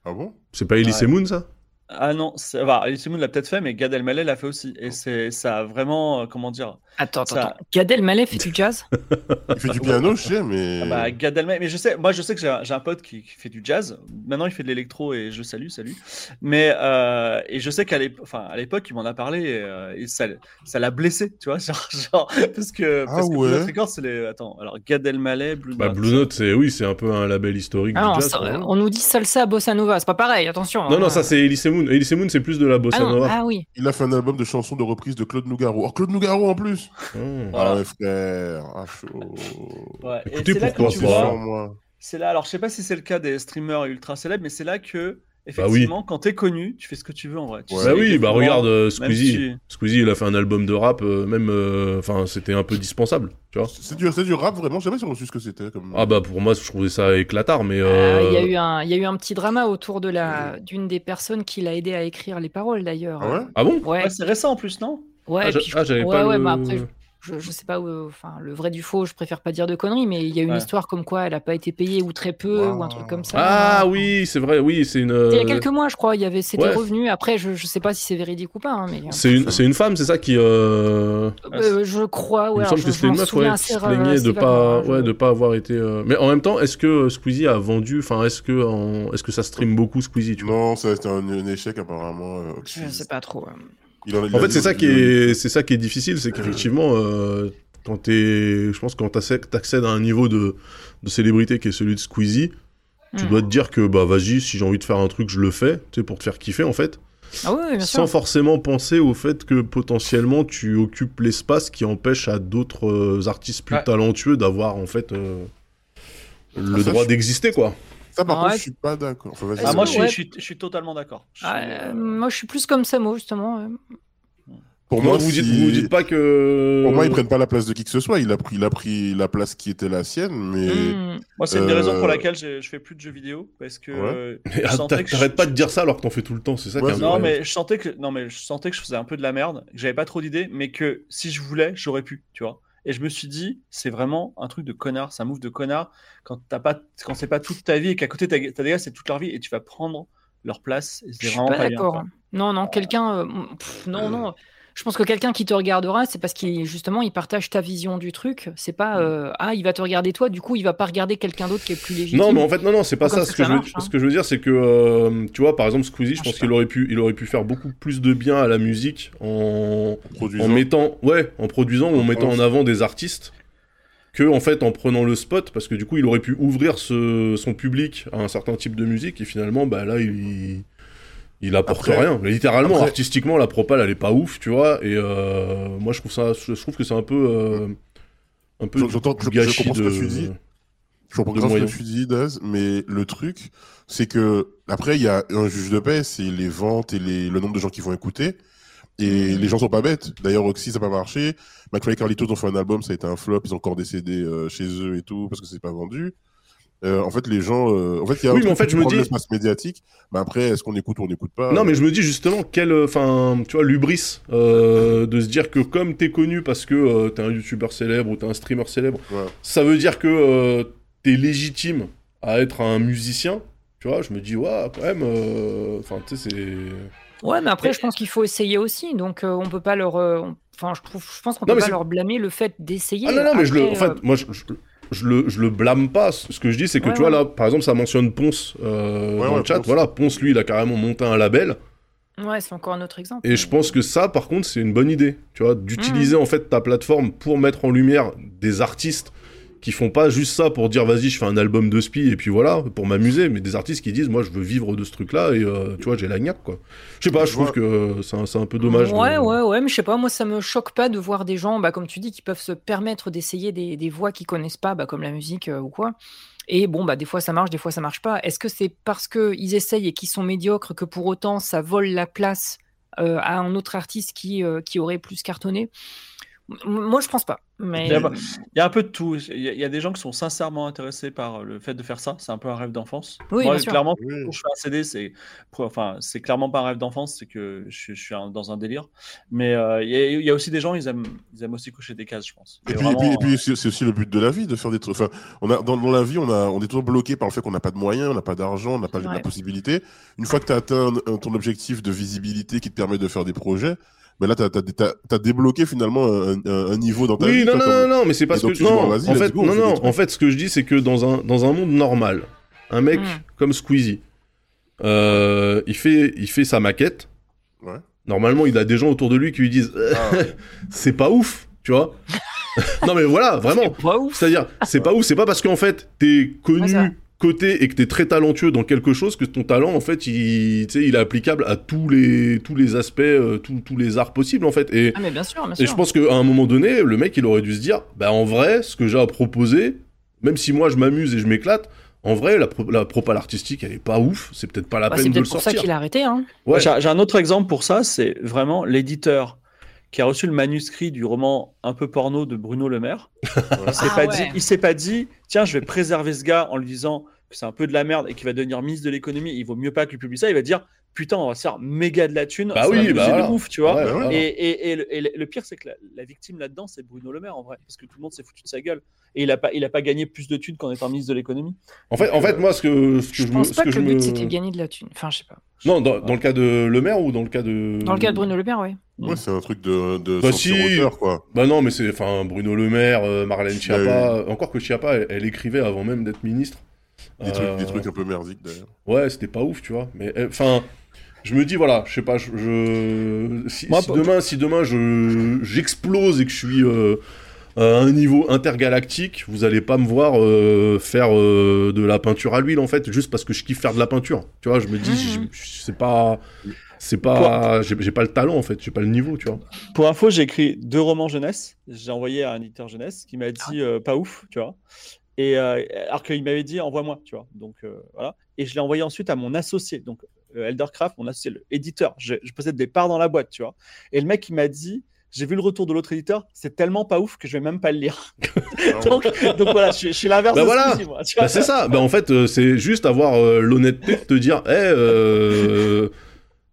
Ah bon?
C'est pas Elise
Ouais.
Moon, ça?
Ah non, c'est- enfin, Alice Moon l'a peut-être fait, mais Gad Elmaleh l'a fait aussi. Et c'est, ça a vraiment, euh, comment dire,
Attends, attends,
Ça-
attends. Gad Elmaleh fait du jazz?
Il fait du piano, je sais, mais.
ah bah, Gad Elmaleh. Mais je sais, moi, je sais que j'ai un, j'ai un pote qui, qui fait du jazz. Maintenant, il fait de l'électro et je salue, salut. Mais euh, et je sais qu'à l'époque, enfin, à l'époque, il m'en a parlé et, euh, et ça, ça l'a blessé, tu vois, genre, genre, parce que,
Ah
parce que Blue
ouais.
Note Records, c'est les, attends, alors Gad Elmaleh, Blue
Bah,
Note.
Blue Note, c'est oui, c'est un peu un label historique
Ah non,
du jazz.
ça-
quoi.
on nous dit salsa bossa nova, c'est pas pareil, attention.
Non,
hein.
non, ça c'est Elise Moon, Moon. Elise Moon, c'est plus de la bossa
Ah,
nova.
ah oui.
Il a fait un album de chansons de reprise de Claude Nougaro. Oh, Claude Nougaro en plus
Oh.
Voilà.
Ah ouais, frère. Ah, chaud.
Ouais,
Écoutez, pourquoi pas.
c'est là. Alors, je sais pas si c'est le cas des streamers ultra célèbres, mais c'est là que,
Bah
effectivement, quand t'es connu, tu fais ce que tu veux en vrai. Tu
Ouais.
sais
Bah oui, bah regarde euh, Squeezie.
si-
Squeezie, il a fait un album de rap, euh, même, euh, enfin, c'était un peu dispensable, tu vois.
C'est du, c'est du rap, vraiment. Je sais pas si on reçu ce que c'était. Comme...
Ah bah pour moi, je trouvais ça éclatard, mais.
Euh,
Euh...
Il y, a eu un- il y a eu un petit drama autour de la d'une des personnes qui l'a aidé à écrire les paroles d'ailleurs.
Ah ouais?
Ah bon?
Ouais,
Ouais, c'est récent en plus, non?
Ouais,
Ah, ah, j'avais
ouais,
pas
ouais,
le-
bah après, je, je sais pas, où, enfin, le vrai du faux, je préfère pas dire de conneries, mais il y a une
Ouais.
histoire comme quoi elle a pas été payée ou très peu
Wow.
ou un truc comme ça.
Ah oui, c'est vrai, oui, c'est une.
Il y a
euh,
quelques mois, je crois, il y avait, c'était
Ouais.
revenu. Après, je, je sais pas si c'est véridique ou pas, hein, mais
C'est une, c'est une femme, c'est ça qui. Euh...
Euh, je crois.
Il
Ouais,
me
alors,
semble
je-
que c'était une meuf ouais, qui
assez
se plaignait de pas,
je-
ouais, de pas avoir été. euh, Mais en même temps, est-ce que euh, Squeezie a vendu. Enfin, est-ce que, en- est-ce que ça stream beaucoup Squeezie tu vois?
Non, ça a été un, un échec apparemment. euh,
Je sais pas trop. ouais.
Il en, il
En
a
fait, c'est ça qui est, c'est ça qui est difficile, c'est qu'effectivement, euh, quand t'es, je pense que quand t'accèdes à un niveau de, de célébrité qui est celui de Squeezie, tu
Hmm.
dois te dire que bah vas-y, si j'ai envie de faire un truc, je le fais, tu sais, pour te faire kiffer en fait,
Ah oui, bien
sans
sûr.
forcément penser au fait que potentiellement tu occupes l'espace qui empêche à d'autres euh, artistes plus
Ouais.
talentueux d'avoir en fait euh, le
Ah, ça,
droit
je-
d'exister quoi.
Ça, par
Ouais.
contre, je suis pas d'accord. Enfin,
Ah, moi, je suis,
Ouais.
je, suis, je suis totalement d'accord.
Ah, euh,
euh,
moi, je suis plus comme Samo, justement.
Pour
Moi,
moi,
vous, dites, vous dites pas que.
Pour moi, ils prennent pas la place de qui que ce soit. Il a pris, il a pris la place qui était la sienne, mais.
Hmm.
Moi, c'est une des
Euh,
raisons pour laquelle je, fais plus de jeux vidéo. Parce que.
Ouais.
euh, je
T'arrêtes pas de dire ça alors que t'en fais tout le temps, c'est ça
Ouais,
qui
Non, mais je sentais que non, mais je sentais que je faisais un peu de la merde, que j'avais pas trop d'idées, mais que si je voulais, j'aurais pu, tu vois. Et je me suis dit, c'est vraiment un truc de connard, c'est un move de connard quand t'as pas, quand c'est pas toute ta vie et qu'à côté t'as des gars c'est toute leur vie et tu vas prendre leur place. Et
Je
c'est
suis
vraiment
pas d'accord.
quoi.
Non, non, quelqu'un. euh, non, non. Je pense que quelqu'un qui te regardera, c'est parce qu'il justement il partage ta vision du truc. C'est
Mm.
pas euh, ah il va te regarder toi, du coup il va pas regarder quelqu'un d'autre qui est plus légitime.
Non, mais en fait, non, non, c'est pas ça. Ce que,
ça
je veux,
marche, hein.
ce que je veux dire, c'est que, euh, tu vois, par exemple, Squeezie, je
Ah,
pense
je
qu'il aurait pu, il aurait pu faire beaucoup plus de bien à la musique en,
Produisant.
en mettant, ouais, en produisant ou en mettant en avant des artistes que, en fait, en prenant le spot, parce que du coup, il aurait pu ouvrir ce- son public à un certain type de musique et finalement, bah là, il. Il apporte
Après-
rien. Littéralement,
après-
artistiquement, la propale, elle est pas ouf, tu vois. Et euh, moi, je trouve ça, je trouve que c'est un peu, euh, un peu
je- je
gâchis
comprends ce
de.
que tu dis. Je comprends ce que tu dis, Daz, mais le truc, c'est que après, il y a un juge de paix, c'est les ventes et les, le nombre de gens qui vont écouter. Et les gens sont pas bêtes. D'ailleurs, Oxy, ça n'a pas marché. McFly et Carlitos ont fait un album, ça a été un flop. Ils ont encore CD euh, chez eux et tout, parce que c'est pas vendu. Euh, en fait, les gens. euh, en fait, il y a un
Oui, mais en fait, je me dis-
l'espace médiatique. Mais après, est-ce qu'on écoute ou on n'écoute pas
Non, mais je me dis justement, quel, euh, enfin, tu vois, l'ubris euh, de se dire que comme t'es connu parce que euh, t'es un youtubeur célèbre ou t'es un streamer célèbre,
Ouais.
ça veut dire que euh, t'es légitime à être un musicien. Tu vois, je me dis, ouais, quand même, euh, enfin, tu sais, c'est.
Ouais, mais après je pense qu'il faut essayer aussi. Donc euh, on peut pas leur. euh, Enfin, je trouve, je pense qu'on peut pas leur blâmer le fait d'essayer.
Ah non, non, mais je le, en
Après,
fait,
euh,
moi, je, je, je le, je le blâme pas. Ce que je dis, c'est que
Ouais,
tu vois, là, par exemple, ça mentionne Ponce euh,
Ouais,
dans
ouais,
le chat.
Ponce.
Voilà, Ponce, lui, il a carrément monté un label.
Ouais, c'est encore un autre exemple.
Et je pense que ça, par contre, c'est une bonne idée, tu vois, d'utiliser
Mmh.
en fait ta plateforme pour mettre en lumière des artistes qui font pas juste ça pour dire vas-y, je fais un album de spi et puis voilà, pour m'amuser, mais des artistes qui disent moi je veux vivre de ce truc-là et euh, tu vois, j'ai la gnaque quoi. Je sais pas, je trouve que c'est un, c'est un peu dommage.
Ouais,
de-
ouais, ouais, mais je sais pas, moi ça me choque pas de voir des gens, bah, comme tu dis, qui peuvent se permettre d'essayer des, des voix qu'ils connaissent pas, bah, comme la musique euh, ou quoi. Et bon, bah, des fois ça marche, des fois ça marche pas. Est-ce que c'est parce qu'ils essayent et qu'ils sont médiocres que pour autant ça vole la place euh, à un autre artiste qui, euh, qui aurait plus cartonné? Moi je pense pas. Mais
Il y, a, pas- il y a un peu de tout. Il y, a, il y a des gens qui sont sincèrement intéressés par le fait de faire ça. C'est un peu un rêve d'enfance.
Oui,
Moi,
bien sûr.
clairement,
Oui.
quand je fais un CD, c'est enfin, c'est clairement pas un rêve d'enfance, c'est que je, suis- je suis un- dans un délire. Mais euh, il y, a- il y a aussi des gens, ils aiment, ils aiment aussi cocher des cases, je pense.
Et
Et
puis,
vraiment,
et puis, et puis c'est aussi le but de la vie, de faire des trucs. Enfin, on a, dans, dans la vie, on, a, on est toujours bloqué par le fait qu'on n'a pas de moyens, on n'a pas d'argent, on n'a pas
Ouais.
la possibilité. Une fois que tu as atteint ton objectif de visibilité qui te permet de faire des projets, ben là, tu as, débloqué finalement un, niveau dans ta
Oui,
vie.
non,
quoi,
non,
comme-
non, non, mais c'est parce que
tu dis, bon,
non,
vas-y,
en fait,
go, on
non, non, en fait, ce que je dis, c'est que dans un dans un monde normal, un mec
Mm.
comme Squeezie, euh, il fait il fait sa maquette.
Ouais.
Normalement, il a des gens autour de lui qui lui disent
Ah,
c'est pas ouf, tu vois. non mais voilà, vraiment.
Pas ouf.
C'est-à-dire, c'est pas ouf, c'est pas parce qu'en fait, t'es connu côté et que t'es très talentueux dans quelque chose, que ton talent, en fait, il, tu il est applicable à tous les, tous les aspects, euh, tous, tous les arts possibles, en fait. Et,
Ah, mais bien sûr, bien
et je pense qu'à un moment donné, le mec, il aurait dû se dire, bah en vrai, ce que j'ai à proposer, même si moi je m'amuse et je m'éclate, en vrai, la, pro- la propale artistique, elle est pas ouf. C'est peut-être pas la
Bah,
peine
c'est
de le
peut-être pour ça
sortir.
qu'il a arrêté. Hein.
Ouais.
J'ai j'ai un autre exemple pour ça, c'est vraiment l'éditeur qui a reçu le manuscrit du roman un peu porno de Bruno Le Maire. Il s'est
Ah
pas
ouais.
dit, il s'est pas dit, tiens, je vais préserver ce gars en lui disant que c'est un peu de la merde et qu'il va devenir ministre de l'économie. Il vaut mieux pas que lui publie ça. Il va dire, putain, on va se faire méga de la thune.
Bah
ça
oui, bah
de ouf, tu vois.
Ouais, voilà.
Et, et- et le, et le- le pire, c'est que la, la victime là-dedans, c'est Bruno Le Maire en vrai, parce que tout le monde s'est foutu de sa gueule. Et il a pas, il a pas gagné plus de thunes qu'en étant ministre de l'économie.
En fait, en fait, moi, ce que, ce que
Je
je, me,
pense
ce
pas
que
le but
me-
c'était de gagner de la thune. Enfin, je sais pas.
Non, dans, dans le cas de Le Maire ou dans le cas de.
Dans le cas de Bruno Le Maire, oui.
Ouais, c'est un truc de, de
Bah
censure
si.
auteur, quoi.
Bah non, mais c'est, enfin, Bruno Le Maire, euh, Marlène Schiappa. Encore que Schiappa, elle, elle écrivait avant même d'être ministre.
Des,
Euh,
trucs, des trucs un peu merdiques, d'ailleurs.
Ouais, c'était pas ouf, tu vois. Mais euh, enfin, je me dis voilà, je sais pas, je, je- si,
Moi,
si
pour-
demain, si demain je j'explose et que je suis euh, à un niveau intergalactique, vous allez pas me voir euh, faire euh, de la peinture à l'huile en fait, juste parce que je kiffe faire de la peinture. Tu vois, je me dis, je- c'est pas, c'est pas, j'ai j'ai pas le talent en fait, j'ai pas le niveau, tu vois.
Pour info, j'ai écrit deux romans jeunesse. J'ai envoyé à un éditeur jeunesse qui m'a dit euh, pas ouf, tu vois. Et euh, alors qu'il m'avait dit envoie-moi, tu vois. Donc euh, voilà. Et je l'ai envoyé ensuite à mon associé, donc euh, Eldercraft, mon associé, le éditeur. Je, je possède des parts dans la boîte, tu vois. Et le mec il m'a dit j'ai vu le retour de l'autre éditeur, c'est tellement pas ouf que je vais même pas le lire. donc, donc voilà, je, suis- je suis l'inverse
Bah
de
voilà.
Squeezie, moi, tu vois.
Bah, c'est ça. Bah, en fait, c'est juste avoir euh, l'honnêteté de te dire, euh,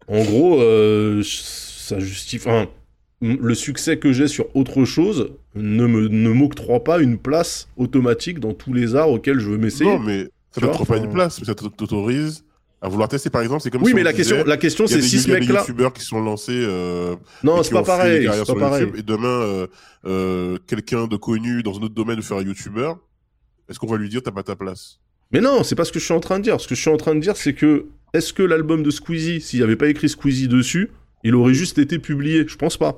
en gros, euh, ça justifie. Enfin, le succès que j'ai sur autre chose ne me ne m'octroie pas une place automatique dans tous les arts auxquels je veux m'essayer.
Non, mais ça ne pas une place, mais ça t'autorise à vouloir tester, par exemple. C'est comme
oui,
si
mais la
disait,
question, la question, c'est si
il
ce
y a des youtubeurs qui sont lancés euh,
Non, c'est pas pareil. C'est pas pareil.
YouTube, et demain, euh, euh, quelqu'un de connu dans un autre domaine veut faire un youtubeur, est-ce qu'on va lui dire t'as pas ta place?
Mais non, c'est pas ce que je suis en train de dire. Ce que je suis en train de dire, c'est que est-ce que l'album de Squeezie, s'il n'y avait pas écrit Squeezie dessus, il aurait juste été publié? Je pense pas.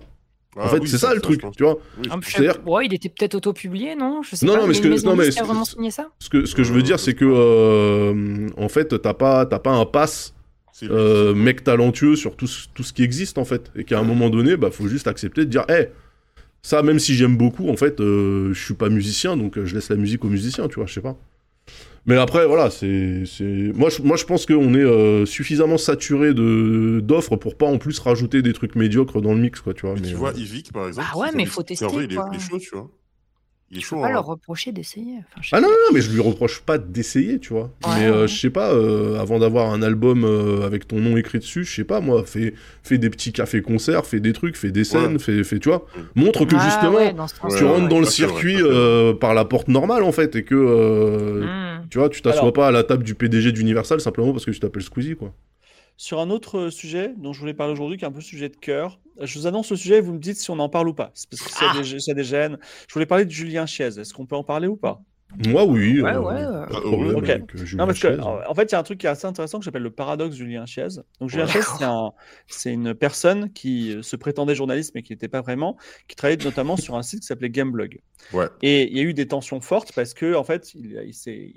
En
Ah
fait,
oui,
c'est ça, le truc, tu vois.
Oui,
Ah, ouais, il était peut-être auto-publié, non? Je sais
Non,
pas.
non, mais ce que- non, mais
vraiment signé ça?
Ce que, ce que je veux dire, c'est que euh, en fait, t'as pas, t'as pas un pass
c'est-
euh, mec talentueux sur tout, ce- tout ce qui existe en fait, et qu'à un moment donné, bah, faut juste accepter de dire, hé, ça, même si j'aime beaucoup, en fait, euh, je suis pas musicien, donc euh, je laisse la musique aux musiciens, tu vois, je sais pas. Mais après, voilà, c'est, c'est, moi, je, moi, je pense qu'on est euh, suffisamment saturé de d'offres pour pas en plus rajouter des trucs médiocres dans le mix, quoi, tu vois.
Mais
mais,
tu
euh,
vois, Yvick, par exemple.
Ah ouais, mais faut
c'est- en vrai,
tester,
il est,
quoi.
il est chaud, tu vois. Il est
Je
chaud.
peux pas
hein.
leur reprocher d'essayer. Enfin,
Ah non, non, non, mais je lui reproche pas d'essayer, tu vois.
Ouais,
mais euh,
ouais.
je sais pas, euh, avant d'avoir un album euh, avec ton nom écrit dessus, je sais pas, moi, fais, fais des petits cafés-concerts, fais des trucs, fais des scènes,
Ouais.
fais, fais, tu vois. Montre que
Ah
justement, tu rentres dans le circuit euh, par la porte normale, en fait, et que, euh,
Hmm.
tu vois, tu t'assois
Alors-
pas à la table du PDG d'Universal simplement parce que tu t'appelles Squeezie, quoi.
Sur un autre sujet dont je voulais parler aujourd'hui, qui est un peu sujet de cœur, je vous annonce le sujet et vous me dites si on en parle ou pas. C'est parce que
Ah.
des, s'il y a des gènes. Je voulais parler de Julien Chiez. Est-ce qu'on peut en parler ou pas?
Moi, oui.
Ouais,
euh,
ouais, euh,
Pas de problème
ok.
avec Julien
Non, parce que,
Chiez.
en fait, il y a un truc qui est assez intéressant que j'appelle le paradoxe Julien Chiez. Donc, Julien. Chiez, c'est un- c'est une personne qui euh, se prétendait journaliste, mais qui n'était pas vraiment, qui travaillait notamment sur un site qui s'appelait Gameblog.
Ouais.
Et il y a eu des tensions fortes parce que, en fait, il, il s'est.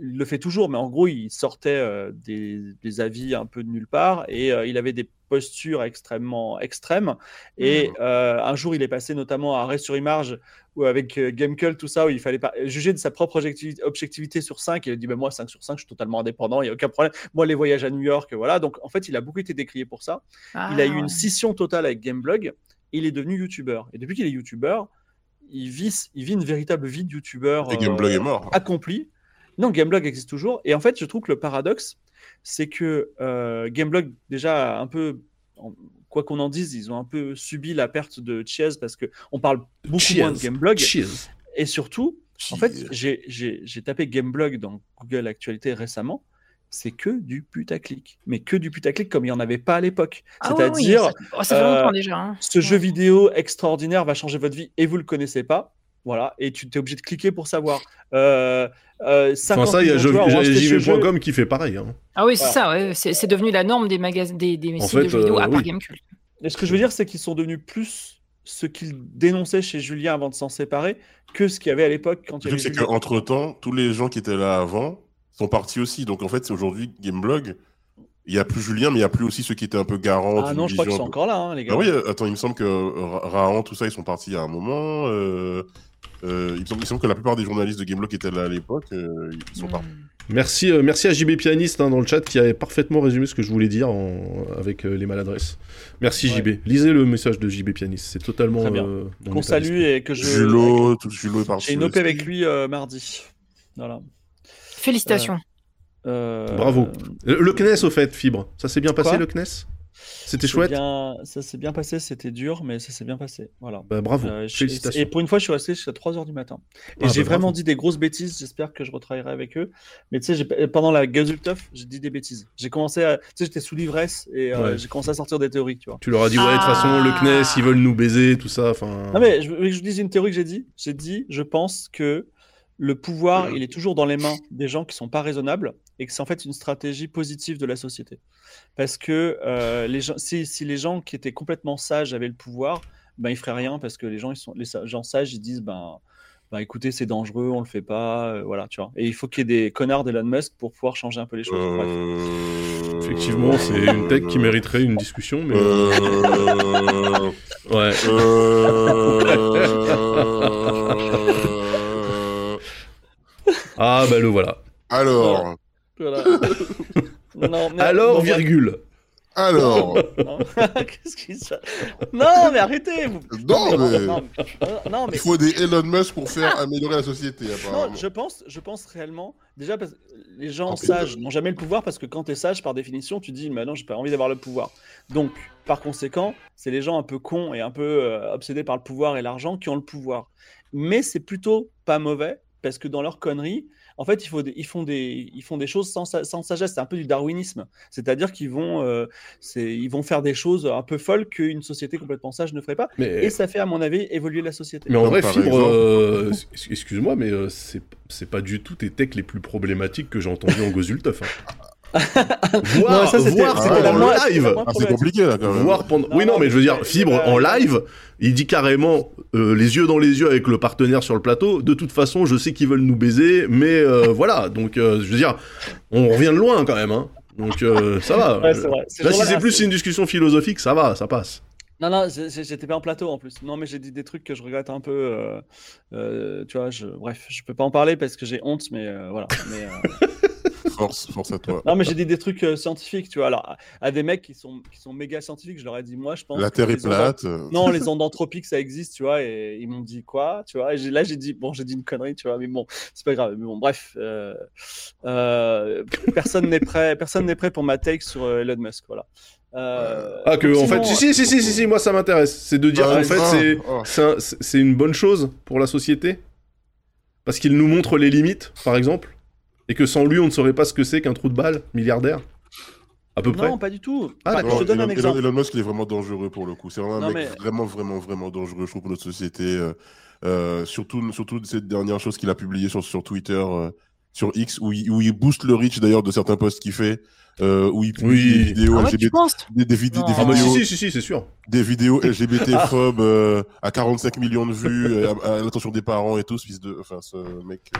Il le fait toujours, mais en gros, il sortait euh, des, des avis un peu de nulle part et euh, il avait des postures extrêmement extrêmes. Et euh, un jour, il est passé notamment à Arrêt sur Image ou avec Gamecult, tout ça, où il fallait pas juger de sa propre objectivité, sur 5. Et il a dit bah, Moi, 5 sur 5, je suis totalement indépendant, il n'y a aucun problème. Moi, les voyages à New York, voilà. Donc, en fait, il a beaucoup été décrié pour ça. il a
Ah,
eu une
ouais.
scission totale avec Gameblog. Il est devenu youtubeur. Et depuis qu'il est youtubeur, il vit, il vit une véritable vie de youtubeur
Et
accompli. Non, Gameblog existe toujours. Et en fait, je trouve que le paradoxe, c'est que euh, Gameblog, déjà, un peu, en- quoi qu'on en dise, ils ont un peu subi la perte de Chiez parce qu'on parle beaucoup moins de Gameblog.
Cheers.
Et surtout, en fait, j'ai- tapé Gameblog dans Google Actualité récemment. C'est que du putaclic. Mais que du putaclic comme il n'y en avait pas à l'époque.
Ah ouais, oui,
C'est-à-dire,
ça, oh,
euh,
longtemps déjà. hein.
ce
Ouais.
jeu vidéo extraordinaire va changer votre vie et vous le connaissez pas. Voilà, et tu es obligé de cliquer pour savoir. Euh, euh, 50
Enfin, ça, il y a. JV.com qui fait pareil. Hein.
Ah oui, c'est
Voilà.
ça, ouais. c'est c'est devenu la norme des magasins, des, des sites de jeux vidéo,
euh,
à part
oui.
Gamecult.
Et ce que je veux dire, c'est qu'ils sont devenus plus ce qu'il dénonçait chez Julien avant de s'en séparer que ce qu'il y avait à l'époque quand il y
Le
avait
truc, c'est qu'entre temps, tous les gens qui étaient là avant sont partis aussi. Donc en fait, c'est aujourd'hui Gameblog. Il n'y a plus Julien, mais il n'y a plus aussi ceux qui étaient un peu garants.
Ah non, je crois qu'ils sont
peu-
encore là, hein, les gars.
Ah oui, euh, attends, il me semble que Ra- Rahan, tout ça, ils sont partis à un moment. euh, il, me semble, il semble que la plupart des journalistes de Gameblog qui étaient là à l'époque, euh, ils sont partis.
Merci, euh, merci à JB Pianiste hein, dans le chat qui avait parfaitement résumé ce que je voulais dire en- avec euh, les maladresses. Merci
Ouais.
JB. Lisez le message de JB Pianiste, c'est totalement.
Très bien.
euh,
Qu'on salue et que je.
Julot, tout, parti.
J'ai une OP avec lui euh, mardi. Voilà.
Félicitations.
Euh,
Bravo. Le, le CNES au fait, Fibre, ça s'est bien passé
Quoi?
le CNES C'était chouette
bien- Ça s'est bien passé, c'était dur, mais ça s'est bien passé. Voilà.
Bah, Bravo,
Euh,
félicitations.
Et pour une fois, je suis resté jusqu'à 3h du matin. Et
Ah,
j'ai
bah,
vraiment
bravo.
dit des grosses bêtises. J'espère que je retravaillerai avec eux. Mais tu sais, pendant la Gazultuff, j'ai dit des bêtises. J'ai commencé à. Tu sais, j'étais sous l'ivresse et euh,
Ouais.
j'ai commencé à sortir des théories, tu vois.
Tu leur as dit, ouais, de toute façon, le. CNES, ils veulent nous baiser, tout ça. Enfin.
Non, mais je veux que je vous dise une théorie que j'ai dit. J'ai dit, je pense que le pouvoir, il est toujours dans les mains des gens qui sont pas raisonnables et que c'est en fait une stratégie positive de la société. Parce que euh, les gens, si, si les gens qui étaient complètement sages avaient le pouvoir, ben ils feraient rien parce que les gens, ils sont, les sa- gens sages, ils disent, ben, ben écoutez, c'est dangereux, on le fait pas, euh, voilà, tu vois. Et il faut qu'il y ait des connards d'Elon Musk pour pouvoir changer un peu les choses. Bref.
Euh,
Effectivement, c'est une tech qui mériterait une discussion, mais.
Euh...
Ouais. Ah, bah le voilà.
Alors,
Voilà. Non, mais-
Alors, virgule.
alors,
non. Qu'est-ce qui se passe? Non, mais arrêtez vous.
non, mais
non, mais- non, mais
il faut des Elon Musk pour faire améliorer la société, apparemment.
Non, je pense, je pense réellement. Déjà, parce que les gens
Ah,
sages n'ont jamais le pouvoir parce que quand tu es sage, par définition, tu dis, maintenant, j'ai pas envie d'avoir le pouvoir. Donc, par conséquent, c'est les gens un peu cons et un peu euh, obsédés par le pouvoir et l'argent qui ont le pouvoir. Mais c'est plutôt pas mauvais parce que dans leur connerie, en fait, il faut des- ils, font des, ils font des choses sans, sa- sans sagesse. C'est un peu du darwinisme. C'est-à-dire qu'ils vont, euh, ils vont faire des choses un peu folles qu'une société complètement sage ne ferait pas.
Mais,
Et ça fait, à mon avis, évoluer la société.
mais en vrai, Fibre,
exemple-
euh, ex- excuse-moi, mais euh, c'est pas du tout tes techs les plus problématiques que j'ai entendu en Gozulteuf. Hein. Voir
Non, ça, c'était-
la
live.
Ah, c'est compliqué, là, quand même.
Voir pendant...
Non,
oui, non,
non,
mais je veux dire, Fibre en live, il dit carrément, euh, les yeux dans les yeux avec le partenaire sur le plateau, de toute façon, je sais qu'ils veulent nous baiser, mais euh, voilà, donc euh, je veux dire, on revient de loin quand même, hein. Donc euh, ça va.
Ouais, vrai.
Là, si c'est plus une discussion philosophique, ça va, ça passe.
Non, non, j'étais pas en plateau en plus. Non, mais j'ai dit des trucs que je regrette un peu. euh, euh, tu vois, je, bref, je peux pas en parler parce que j'ai honte, mais euh, voilà. Mais, euh,
Force, force à toi.
non, mais j'ai dit des trucs euh, scientifiques, tu vois. Alors, à, des mecs qui sont, qui sont méga scientifiques, je leur ai dit, moi, je pense.
La Terre est
ondes-
plate. euh,
Non, les ondes anthropiques, ça existe, tu vois. Et ils m'ont dit quoi, tu vois. Et j'ai- là, j'ai dit, bon, j'ai dit une connerie, tu vois, mais bon, c'est pas grave. Mais bon, bref, euh, euh, personne n'est prêt, personne n'est prêt pour ma take sur Elon Musk, voilà. Euh,
Ah, que, en fait, si, si, si, si, si, si, moi ça m'intéresse. C'est de dire,
ah,
en fait,
ah, ah.
Un- c'est une bonne chose pour la société Parce qu'il nous montre les limites, par exemple Et que sans lui, on ne saurait pas ce que c'est qu'un trou de balle milliardaire À peu près
Non, pas du tout.
Ah, d'accord.
je te donne
Elon,
un exemple.
Elon Musk, il est vraiment dangereux pour le coup. C'est vraiment un
Non,
mec
mais-
vraiment, vraiment, vraiment dangereux, je trouve, pour notre société. euh, euh, surtout, surtout cette dernière chose qu'il a publiée sur, sur Twitter, euh, sur X, où il, où il booste le reach d'ailleurs de certains posts qu'il fait, euh, où il publie
Oui.
des vidéos
Ah ouais,
LGBT, des, des, vid-
Non.
des
Ah, bah si,
vidéos,
si, si, si, c'est sûr.
des vidéos LGBT-phobes euh, à 45 millions de vues, euh, à, à l'attention des parents et tout, fils de, enfin, ce mec.